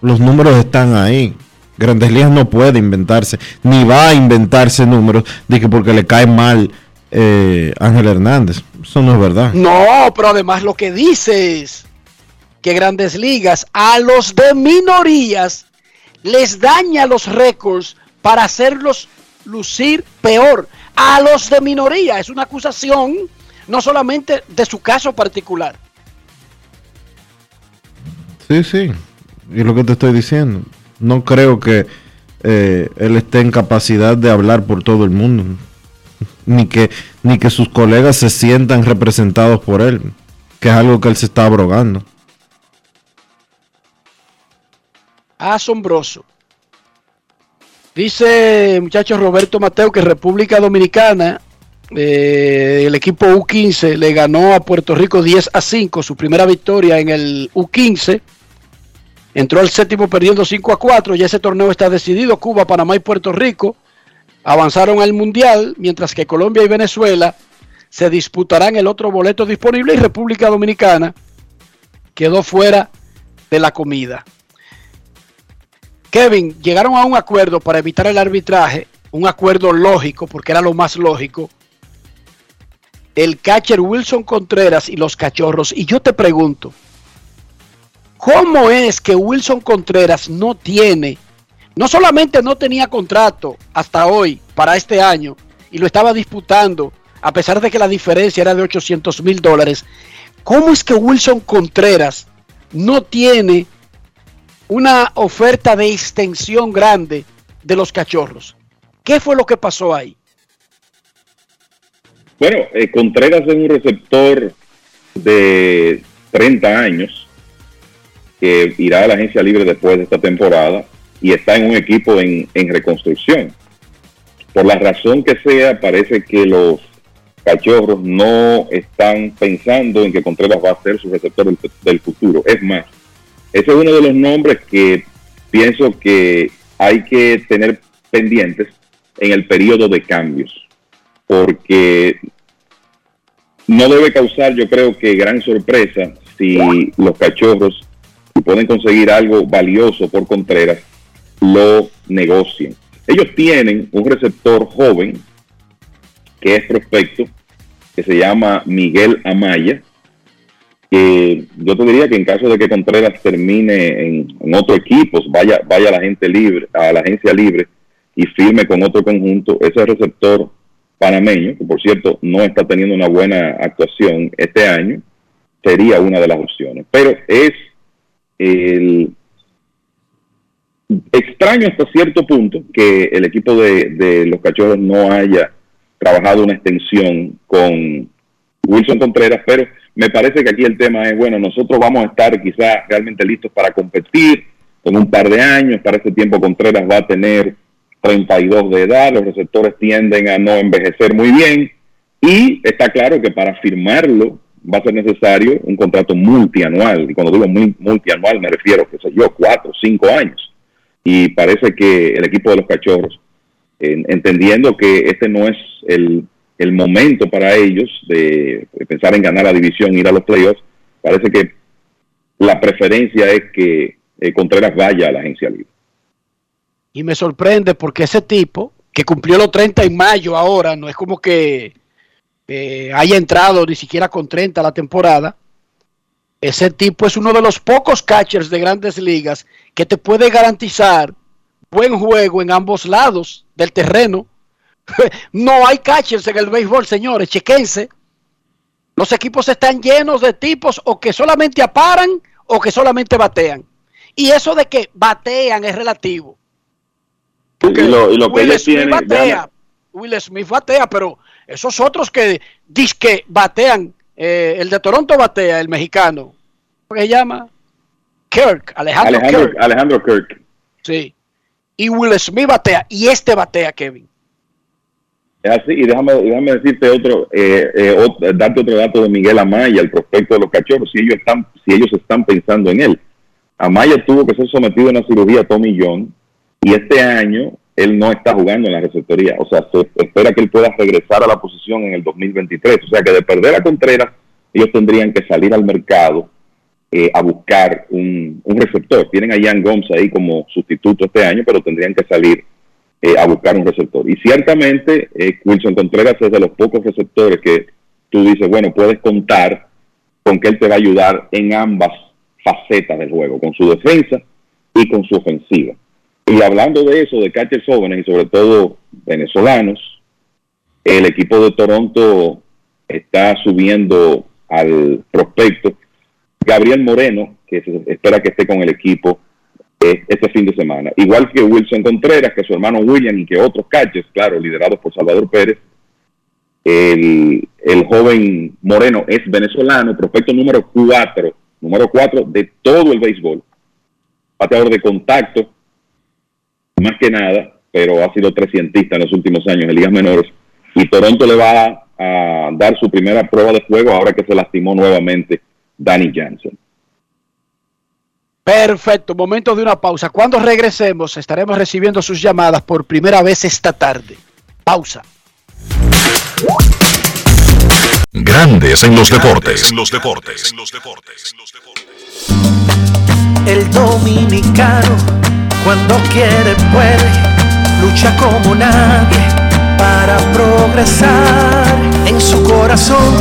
Los números están ahí. Grandes Ligas no puede inventarse, ni va a inventarse números de que porque le cae mal eh, Ángel Hernández. Eso no es verdad. No, pero además lo que dice es que Grandes Ligas a los de minorías les daña los récords para hacerlos lucir peor a los de minoría. Es una acusación no solamente de su caso particular. Sí, sí. Y lo que te estoy diciendo. No creo que eh, él esté en capacidad de hablar por todo el mundo. Ni que, ni que sus colegas se sientan representados por él. Que es algo que él se está abrogando. Asombroso. Dice muchacho Roberto Mateo que República Dominicana, eh, el equipo U15 le ganó a Puerto Rico 10 a 5, su primera victoria en el U15. Entró al séptimo perdiendo 5 a 4, ya ese torneo está decidido. Cuba, Panamá y Puerto Rico avanzaron al Mundial, mientras que Colombia y Venezuela se disputarán el otro boleto disponible y República Dominicana quedó fuera de la comida. Kevin, llegaron a un acuerdo para evitar el arbitraje, un acuerdo lógico, porque era lo más lógico. El catcher Wilson Contreras y los cachorros. Y yo te pregunto, ¿cómo es que Wilson Contreras no tiene, no solamente no tenía contrato hasta hoy para este año y lo estaba disputando, a pesar de que la diferencia era de 800 mil dólares, ¿cómo es que Wilson Contreras no tiene una oferta de extensión grande de los cachorros. ¿Qué fue lo que pasó ahí? Bueno, eh, Contreras es un receptor de 30 años que irá a la agencia libre después de esta temporada y está en un equipo en, reconstrucción. Por la razón que sea, parece que los cachorros no están pensando en que Contreras va a ser su receptor del futuro. Es más, ese es uno de los nombres que pienso que hay que tener pendientes en el periodo de cambios, porque no debe causar, yo creo que gran sorpresa si los cachorros, pueden conseguir algo valioso por Contreras, lo negocien. Ellos tienen un receptor joven que es prospecto, que se llama Miguel Amaya, yo te diría que en caso de que Contreras termine en, otro equipo, vaya, vaya a la gente libre, a la agencia libre y firme con otro conjunto, ese receptor panameño, que por cierto no está teniendo una buena actuación este año, sería una de las opciones. Pero es el extraño hasta cierto punto que el equipo de los cachorros no haya trabajado una extensión con Wilson Contreras, pero me parece que aquí el tema es, bueno, nosotros vamos a estar quizás realmente listos para competir en un par de años. Para ese tiempo Contreras va a tener 32 de edad, los receptores tienden a no envejecer muy bien y está claro que para firmarlo va a ser necesario un contrato multianual. Y cuando digo multianual me refiero, que sé yo, cuatro, cinco años. Y parece que el equipo de los cachorros, entendiendo que este no es el el momento para ellos de, pensar en ganar la división, ir a los playoffs, parece que la preferencia es que eh, Contreras vaya a la agencia libre. Y me sorprende porque ese tipo, que cumplió los 30 en mayo ahora, no es como que eh, haya entrado ni siquiera con 30 la temporada. Ese tipo es uno de los pocos catchers de grandes ligas que te puede garantizar buen juego en ambos lados del terreno. No hay catchers en el béisbol, señores, chequense. Los equipos están llenos de tipos o que solamente aparan o que solamente batean. Y eso de que batean es relativo. y lo, y lo Will Smith batea, Will Smith batea, pero esos otros que que batean, eh, el de Toronto batea, el mexicano, ¿cómo se llama? Kirk, Alejandro, Alejandro, Kirk. Alejandro Kirk. Sí. Y Will Smith batea, y este batea, Kevin. Así, y déjame, déjame decirte otro, eh, eh, darte otro dato de Miguel Amaya, el prospecto de los cachorros, si ellos están, si ellos están pensando en él. Amaya tuvo que ser sometido a una cirugía Tommy John, y este año él no está jugando en la receptoría. O sea, se espera que él pueda regresar a la posición en el 2023. O sea, que de perder a Contreras, ellos tendrían que salir al mercado eh, a buscar un, un receptor. Tienen a Jan Gomes ahí como sustituto este año, pero tendrían que salir eh, a buscar un receptor. Y ciertamente, eh, Wilson Contreras es de los pocos receptores que tú dices, bueno, puedes contar con que él te va a ayudar en ambas facetas del juego, con su defensa y con su ofensiva. Y hablando de eso, de catchers jóvenes y sobre todo venezolanos, el equipo de Toronto está subiendo al prospecto Gabriel Moreno, que se espera que esté con el equipo este fin de semana. Igual que Wilson Contreras, que su hermano William y que otros catchers, claro, liderados por Salvador Pérez. El, joven Moreno es venezolano, prospecto número 4, número 4 de todo el béisbol. Bateador de contacto, más que nada, pero ha sido trescientista en los últimos años en ligas menores. Y Toronto le va a, a dar su primera prueba de fuego ahora que se lastimó nuevamente Danny Jansen. Perfecto, momento de una pausa. Cuando regresemos estaremos recibiendo sus llamadas por primera vez esta tarde. Pausa. Grandes en los deportes. En los deportes. El dominicano, cuando quiere, puede, lucha como nadie para progresar. En su corazón,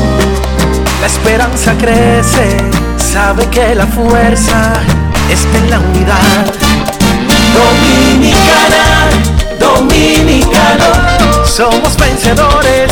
la esperanza crece, sabe que la fuerza está en la unidad. Dominicana, dominicano, somos vencedores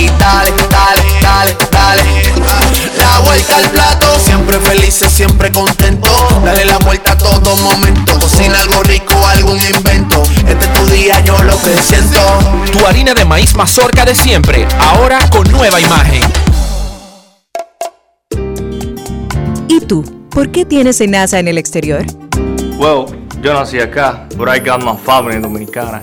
y dale, dale, dale, dale. La vuelta al plato, siempre felices, siempre contento. Dale la vuelta a todo momento. Cocina algo rico, algún invento. Este es tu día, yo lo que siento. Tu harina de maíz mazorca de siempre, ahora con nueva imagen. ¿Y tú? ¿Por qué tienes enaza en el exterior? Well, yo nací acá, but I got my family dominicana.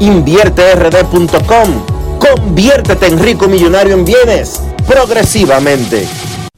invierterd.com. Conviértete en rico millonario en bienes progresivamente.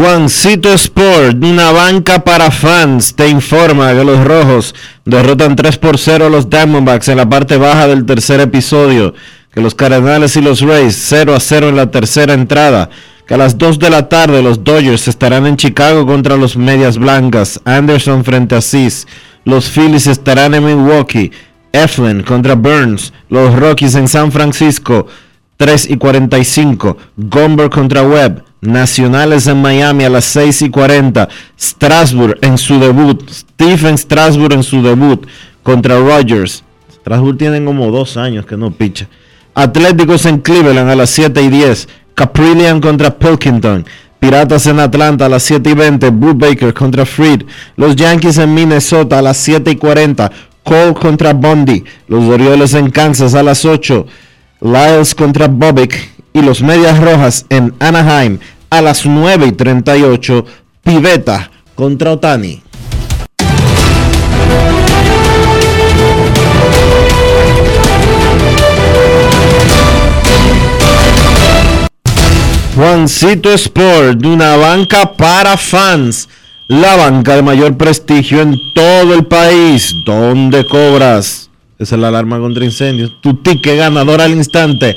Juancito Sport, una banca para fans, te informa que los rojos derrotan 3 por 0 a los Diamondbacks en la parte baja del tercer episodio, que los Cardenales y los Rays 0 a 0 en la tercera entrada, que a las 2 de la tarde los Dodgers estarán en Chicago contra los Medias Blancas, Anderson frente a Cis, los Phillies estarán en Milwaukee, Eflin contra Burns, los Rockies en San Francisco, 3 y 45, Gomber contra Webb, Nacionales en Miami a las 6 y 40. Strasbourg en su debut. Stephen Strasbourg en su debut contra Rogers. Strasbourg tienen como dos años que no picha. Atléticos en Cleveland a las 7 y 10. Caprillian contra Pilkington. Piratas en Atlanta a las 7 y 20. Baker contra Freed. Los Yankees en Minnesota a las 7 y 40. Cole contra Bundy. Los Orioles en Kansas a las 8. Lyles contra Bobbick y los Medias Rojas en Anaheim a las 9 y 38. Piveta contra Otani. Juancito Sport, una banca para fans. La banca de mayor prestigio en todo el país. ¿Dónde cobras? Esa es la alarma contra incendios. Tu ticket ganador al instante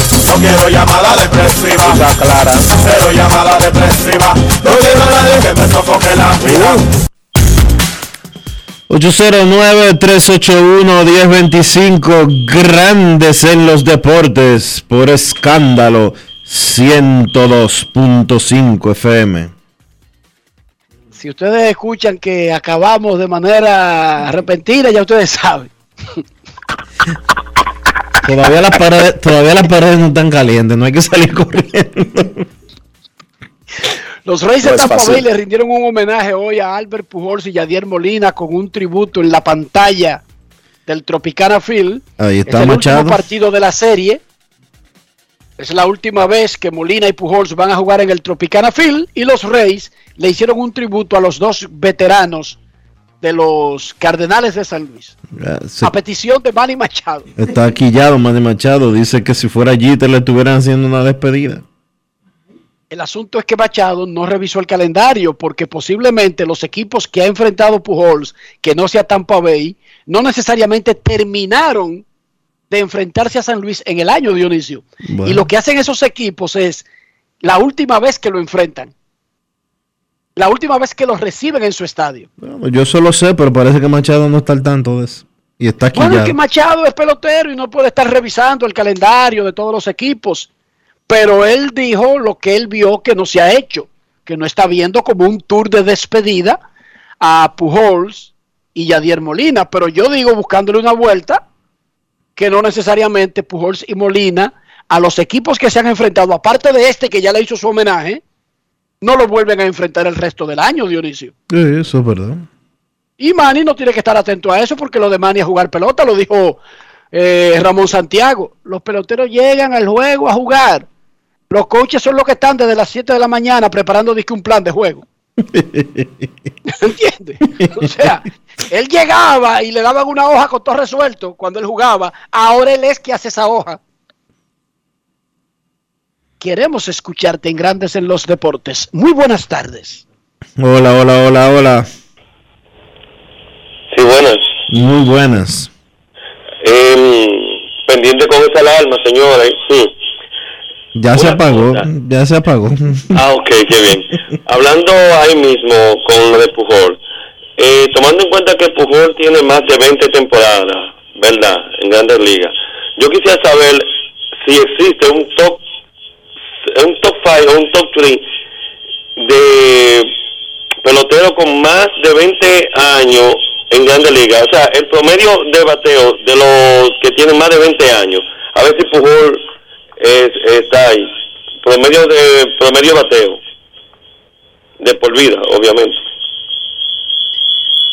No quiero llamada depresiva. clara. Cero llamada depresiva. No quiero a nadie que me sofoque la vida. 809-381-1025, grandes en los deportes, por escándalo, 102.5 FM. Si ustedes escuchan que acabamos de manera repentina, ya ustedes saben. Todavía las paredes, todavía las paredes no están calientes, no hay que salir corriendo. Los Reyes de No es Tampa. Bay le rindieron un homenaje hoy a Albert Pujols y Yadier Molina con un tributo en la pantalla del Tropicana Field. Ahí es está el Machado. último partido de la serie. Es la última vez que Molina y Pujols van a jugar en el Tropicana Field y los Reyes le hicieron un tributo a los dos veteranos de los Cardenales de San Luis. Se- A petición de Manny Machado. Está quillado, Manny Machado. Dice que si fuera Jeter le estuvieran haciendo una despedida. El asunto es que Machado no revisó el calendario porque posiblemente los equipos que ha enfrentado Pujols, que no sea Tampa Bay, no necesariamente terminaron de enfrentarse a San Luis en el año, Dionisio. Bueno. Y lo que hacen esos equipos es la última vez que lo enfrentan, la última vez que los reciben en su estadio. Bueno, yo solo sé, pero parece que Machado no está al tanto de eso. Y está Bueno, quillado. es que Machado es pelotero y no puede estar revisando el calendario de todos los equipos. Pero él dijo lo que él vio que no se ha hecho, que no está viendo como un tour de despedida a Pujols y Yadier Molina, pero yo digo buscándole una vuelta que no necesariamente Pujols y Molina a los equipos que se han enfrentado, aparte de este que ya le hizo su homenaje, no lo vuelven a enfrentar el resto del año, Dionisio. Sí, eso es verdad. Y Manny no tiene que estar atento a eso porque lo de Manny es jugar pelota, lo dijo eh, Ramón Santiago. Los peloteros llegan al juego a jugar. Los coaches son los que están desde las 7 de la mañana preparando disque un plan de juego. ¿Entiendes? O sea, él llegaba y le daban una hoja con todo resuelto cuando él jugaba. Ahora él es que hace esa hoja. Queremos escucharte en Grandes en los Deportes. Muy buenas tardes. Hola, hola, hola, hola. Sí, buenas. Muy buenas. Eh, pendiente con esa alarma, señora. Sí. Ya se apagó, cosa. ya se apagó. Ah, ok, qué bien. Hablando ahí mismo con lo de Pujol, eh, tomando en cuenta que Pujol tiene más de 20 temporadas, ¿verdad? En grandes ligas. Yo quisiera saber si existe un top, un top 5 o un top 3 de pelotero con más de 20 años en grandes ligas. O sea, el promedio de bateo de los que tienen más de 20 años. A ver si Pujol es- está ahí. Promedio de promedio bateo. De por vida, obviamente.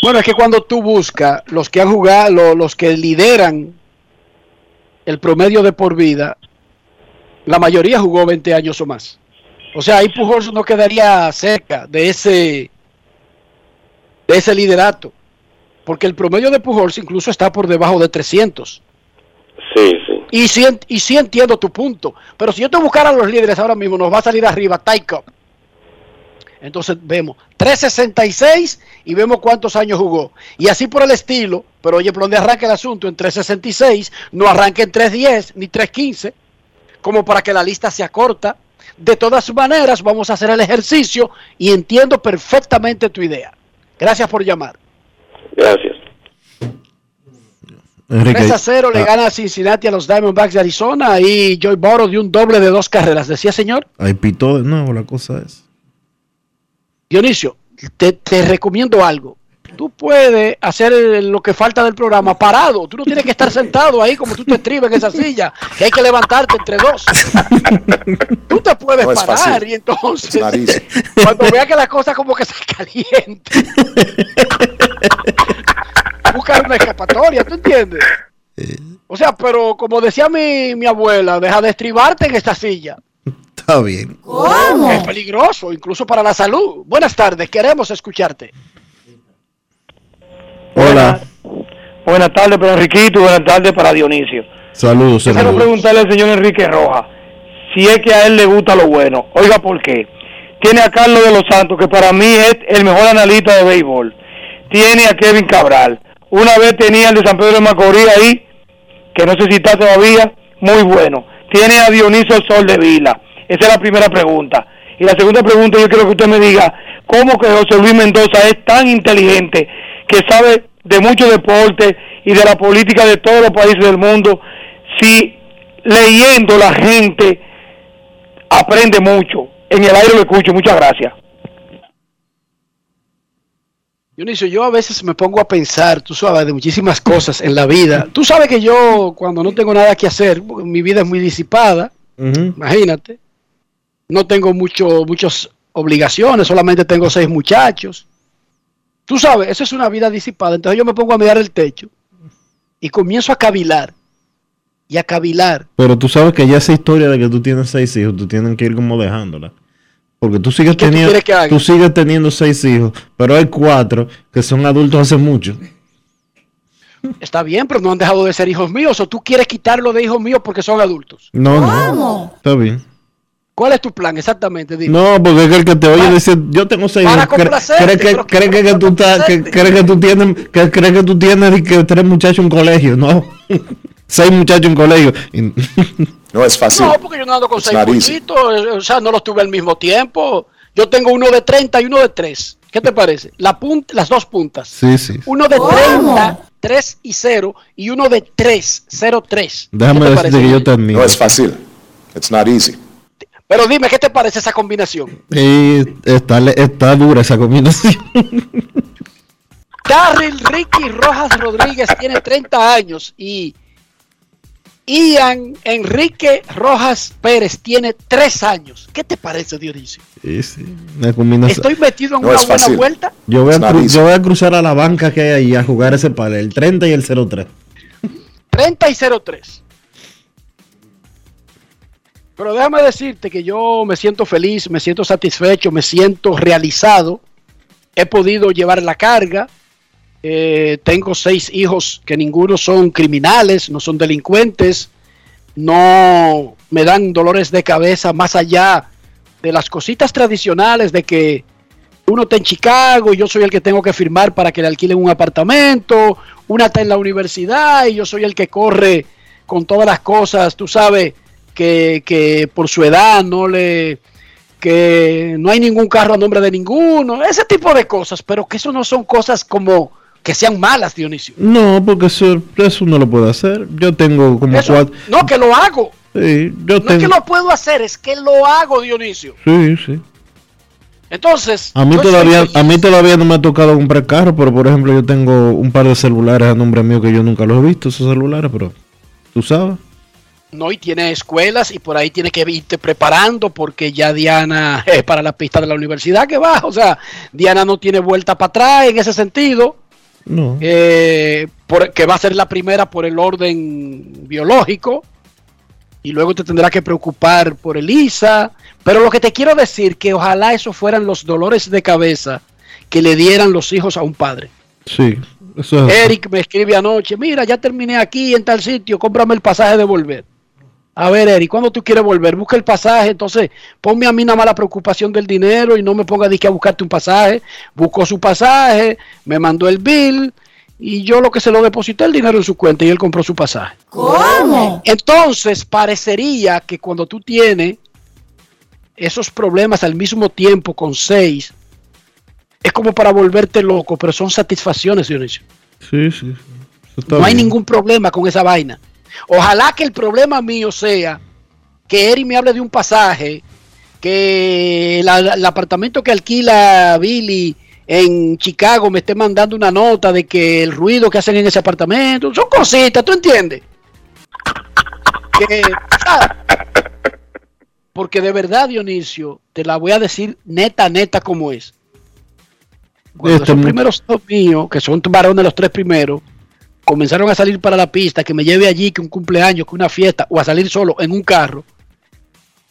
Bueno, es que cuando tú buscas los que han jugado, lo- los que lideran el promedio de por vida, la mayoría jugó 20 años o más. O sea, ahí Pujols no quedaría cerca de ese de ese liderato, porque el promedio de Pujols incluso está por debajo de 300. Sí, sí. Y sí, y sí entiendo tu punto, pero si yo te buscara a los líderes ahora mismo, nos va a salir arriba Cobb. Entonces vemos 366 y vemos cuántos años jugó. Y así por el estilo, pero oye, ¿por dónde arranca el asunto? En 366, no arranca en 310 ni 315, como para que la lista sea corta. De todas maneras, vamos a hacer el ejercicio y entiendo perfectamente tu idea. Gracias por llamar. Gracias. Enrique, 3 a 0 le ah, gana Cincinnati a los Diamondbacks de Arizona y Joy Burrow dio un doble de dos carreras. ¿Decía señor? Ahí pitó de nuevo la cosa es. Dionisio, te, te recomiendo algo. Tú puedes hacer lo que falta del programa parado. Tú no tienes que estar sentado ahí como tú te estribas en esa silla. Que hay que levantarte entre dos. Tú te puedes No parar fácil. y entonces, cuando vea que la cosa como que se caliente, buscar una escapatoria, ¿tú entiendes? O sea, pero como decía mi, mi abuela, deja de estribarte en esta silla. Está bien. Es peligroso, incluso para la salud. Buenas tardes, queremos escucharte. Hola. Buenas tardes para Enriquito y buenas tardes para Dionisio. Saludos, Quiero saludos. preguntarle al señor Enrique Rojas si es que a él le gusta lo bueno. Oiga, ¿por qué? Tiene a Carlos de los Santos, que para mí es el mejor analista de béisbol. Tiene a Kevin Cabral. Una vez tenía el de San Pedro de Macorís ahí, que no sé si está todavía, muy bueno. Tiene a Dionisio Sol de Vila. Esa es la primera pregunta. Y la segunda pregunta, yo quiero que usted me diga, ¿cómo que José Luis Mendoza es tan inteligente que sabe de mucho deporte y de la política de todos los países del mundo? Si leyendo la gente aprende mucho. En el aire lo escucho. Muchas gracias. Dionisio, yo a veces me pongo a pensar, tú sabes, de muchísimas cosas en la vida. Tú sabes que yo, cuando no tengo nada que hacer, mi vida es muy disipada, imagínate. No tengo mucho, muchas obligaciones, solamente tengo seis muchachos. Tú sabes, eso es una vida disipada. Entonces yo me pongo a mirar el techo y comienzo a cavilar y a cavilar. Pero tú sabes que ya esa historia de que tú tienes seis hijos, tú tienes que ir como dejándola. Porque tú sigues tú teniendo, haga? tú sigues teniendo seis hijos, pero hay cuatro que son adultos hace mucho. Está bien, pero no han dejado de ser hijos míos. O tú quieres quitarlo de hijos míos porque son adultos. No, no. Está bien. ¿Cuál es tu plan exactamente? Dime. No, porque es que el que te oye dice, yo tengo seis Para hijos. Cre- complacerte, ¿Cree que, que cree que, que tú estás, que, cree que tú tienes, que cree que tú tienes y que tres muchachos en colegio, no. seis muchachos en colegio. No es fácil. No, porque yo no ando con It's seis muchitos, eh, o sea, no los tuve al mismo tiempo. Yo tengo uno de 30 y uno de 3. ¿Qué te parece? La punta, las dos puntas. sí, sí. Uno de 30, 3 y 0 y uno de 3, 0, 3. Déjame ¿Qué te decirte que yo te admiro. No es fácil. It's not easy. Pero dime, ¿qué te parece esa combinación? Y está, está dura esa combinación. Darryl Ricky Rojas Rodríguez tiene 30 años y Ian Enrique Rojas Pérez tiene 3 años. ¿Qué te parece, Dionisio? Sí, sí. Una combinación. Estoy metido en No una buena vuelta. Yo voy, a yo voy a cruzar a la banca que hay ahí a jugar ese par, el 30 y el 03. 30 y 03. Pero déjame decirte que yo me siento feliz, me siento satisfecho, me siento realizado. He podido llevar la carga. Eh, tengo seis hijos que ninguno son criminales, no son delincuentes. No me dan dolores de cabeza más allá de las cositas tradicionales de que uno está en Chicago y yo soy el que tengo que firmar para que le alquilen un apartamento, una está en la universidad y yo soy el que corre con todas las cosas, tú sabes, que, que por su edad no le que no hay ningún carro a nombre de ninguno, ese tipo de cosas, pero que eso no son cosas como que sean malas, Dionisio. No, porque eso, eso no lo puedo hacer. Yo tengo como Eso, cuatro. no, que lo hago. Sí, yo No es que lo puedo hacer, es que lo hago, Dionisio. Sí, sí. Entonces, A mí todavía, a mí todavía no me ha tocado comprar carro, pero por ejemplo yo tengo un par de celulares a nombre mío que yo nunca los he visto, esos celulares, pero tú sabes. No, y tiene escuelas y por ahí tiene que irte preparando porque ya Diana es para la pista de la universidad que va. O sea, Diana no tiene vuelta para atrás en ese sentido. No. eh, por- que va a ser la primera por el orden biológico y luego te tendrá que preocupar por Elisa. Pero lo que te quiero decir que ojalá eso fueran los dolores de cabeza que le dieran los hijos a un padre. Sí, eso es. Eric me escribe anoche, mira, ya terminé aquí en tal sitio, cómprame el pasaje de volver. A ver, Eric, ¿cuándo tú quieres volver? Busca el pasaje, entonces ponme a mí nada más la preocupación del dinero y no me ponga a a buscarte un pasaje. Buscó su pasaje, me mandó el bill y yo lo que se lo deposité el dinero en su cuenta y él compró su pasaje. ¿Cómo? Entonces parecería que cuando tú tienes esos problemas al mismo tiempo con seis, es como para volverte loco, pero son satisfacciones, Dionisio. Sí, sí. No hay ningún problema con esa vaina. Ojalá que el problema mío sea que Eri me hable de un pasaje, que la- la- el apartamento que alquila Billy en Chicago me esté mandando una nota de que el ruido que hacen en ese apartamento, son cositas, ¿tú entiendes? Que, ¿sabes? Porque de verdad, Dionisio, te la voy a decir neta, neta como es. Cuando Este primeros dos míos, que son varones los tres primeros, comenzaron a salir para la pista, que me lleve allí, que un cumpleaños, que una fiesta, o a salir solo en un carro.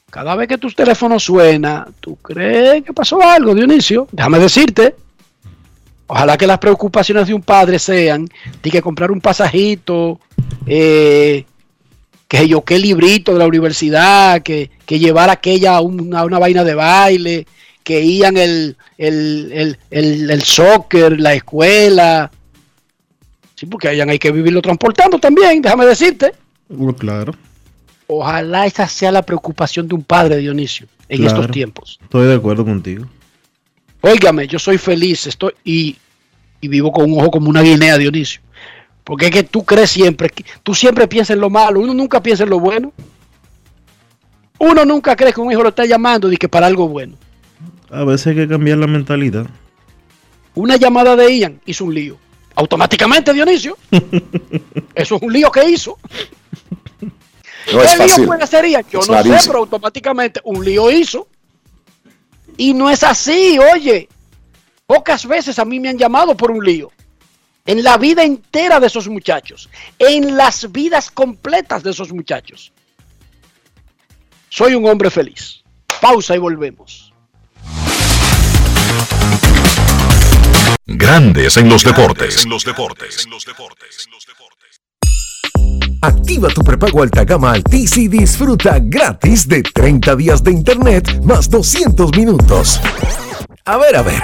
Cada vez que tu teléfono suena, ¿tú crees que pasó algo, Dionisio? Déjame decirte. Ojalá que las preocupaciones de un padre sean de que comprar un pasajito, eh, que yo qué librito de la universidad, que, que llevar aquella a una, una vaina de baile, que iban el, el, el, el soccer, la escuela. Sí, porque hayan hay que vivirlo transportando también, déjame decirte. Bueno, claro, Ojalá esa sea la preocupación de un padre, Dionisio, en Claro. estos tiempos. estoy de acuerdo contigo. Óigame, yo soy feliz, estoy y, y vivo con un ojo como una guinea, Dionisio. Porque es que tú crees siempre, tú siempre piensas en lo malo, uno nunca piensa en lo bueno. Uno nunca cree que un hijo lo está llamando y que para algo bueno. A veces hay que cambiar la mentalidad. Una llamada de Ian hizo un lío. Automáticamente, Dionisio. Eso es un lío que hizo. No es ¿Qué lío puede ser Ian? Yo It's no sé, pero automáticamente un lío hizo. Y no es así, oye. Pocas veces a mí me han llamado por un lío. En la vida entera de esos muchachos. En las vidas completas de esos muchachos. Soy un hombre feliz. Pausa y volvemos. Grandes en los deportes. Activa tu prepago alta gama Altis y disfruta gratis de 30 días de internet más 200 minutos. A ver, a ver,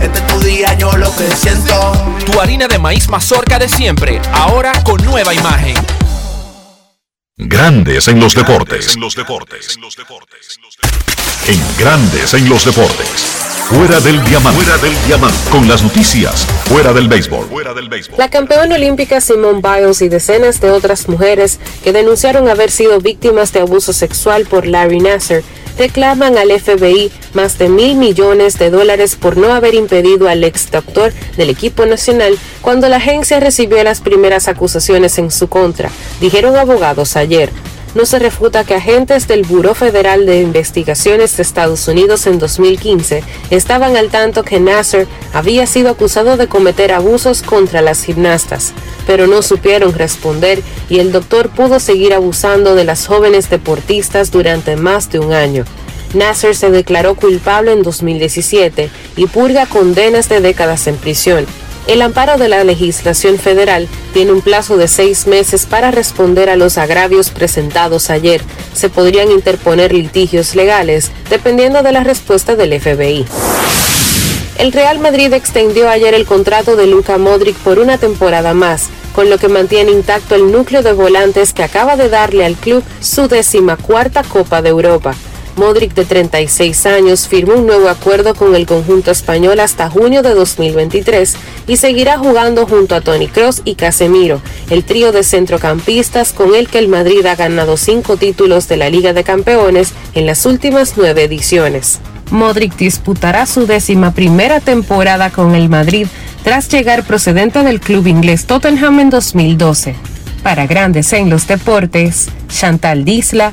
Este es tu día, yo lo que siento. Tu harina de maíz mazorca de siempre, ahora con nueva imagen. Grandes en los deportes. En Grandes en los deportes. Fuera del diamante. Fuera del diamante. Con las noticias. Fuera del béisbol. La campeona olímpica Simone Biles y decenas de otras mujeres que denunciaron haber sido víctimas de abuso sexual por Larry Nasser reclaman al FBI más de mil millones de dólares por no haber impedido al ex doctor del equipo nacional cuando la agencia recibió las primeras acusaciones en su contra, dijeron abogados ayer. No se refuta que agentes del Buró Federal de Investigaciones de Estados Unidos en 2015 estaban al tanto que Nasser había sido acusado de cometer abusos contra las gimnastas, pero no supieron responder y el doctor pudo seguir abusando de las jóvenes deportistas durante más de un año. Nasser se declaró culpable en 2017 y purga condenas de décadas en prisión. El amparo de la legislación federal tiene un plazo de seis meses para responder a los agravios presentados ayer. Se podrían interponer litigios legales dependiendo de la respuesta del FBI. El Real Madrid extendió ayer el contrato de Luka Modric por una temporada más, con lo que mantiene intacto el núcleo de volantes que acaba de darle al club su decimacuarta Copa de Europa. Modric, de 36 años, firmó un nuevo acuerdo con el conjunto español hasta junio de 2023 y seguirá jugando junto a Toni Kroos y Casemiro, el trío de centrocampistas con el que el Madrid ha ganado cinco títulos de la Liga de Campeones en las últimas nueve ediciones. Modric disputará su décima primera temporada con el Madrid tras llegar procedente del club inglés Tottenham en 2012. Para Grandes en los Deportes, Chantal Disla,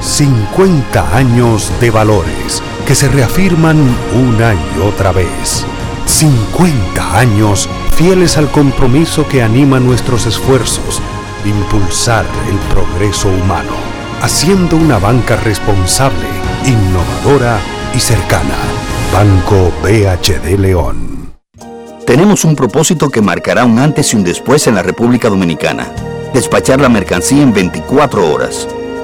50 años de valores que se reafirman una y otra vez. 50 años fieles al compromiso que anima nuestros esfuerzos, impulsar el progreso humano, haciendo una banca responsable, innovadora y cercana. Banco BHD León. Tenemos un propósito que marcará un antes y un después en la República Dominicana. Despachar la mercancía en 24 horas.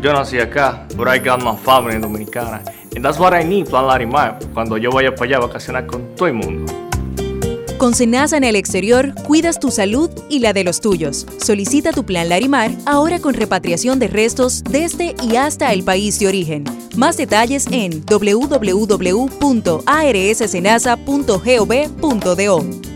yo nací acá, but I got my family dominicana. And that's what I need, Plan Larimar, cuando yo vaya para allá a vacacionar con todo el mundo. Con Senasa en el exterior, cuidas tu salud y la de los tuyos. Solicita tu plan Larimar ahora con repatriación de restos desde y hasta el país de origen. Más detalles en www.arssenasa.gov.do.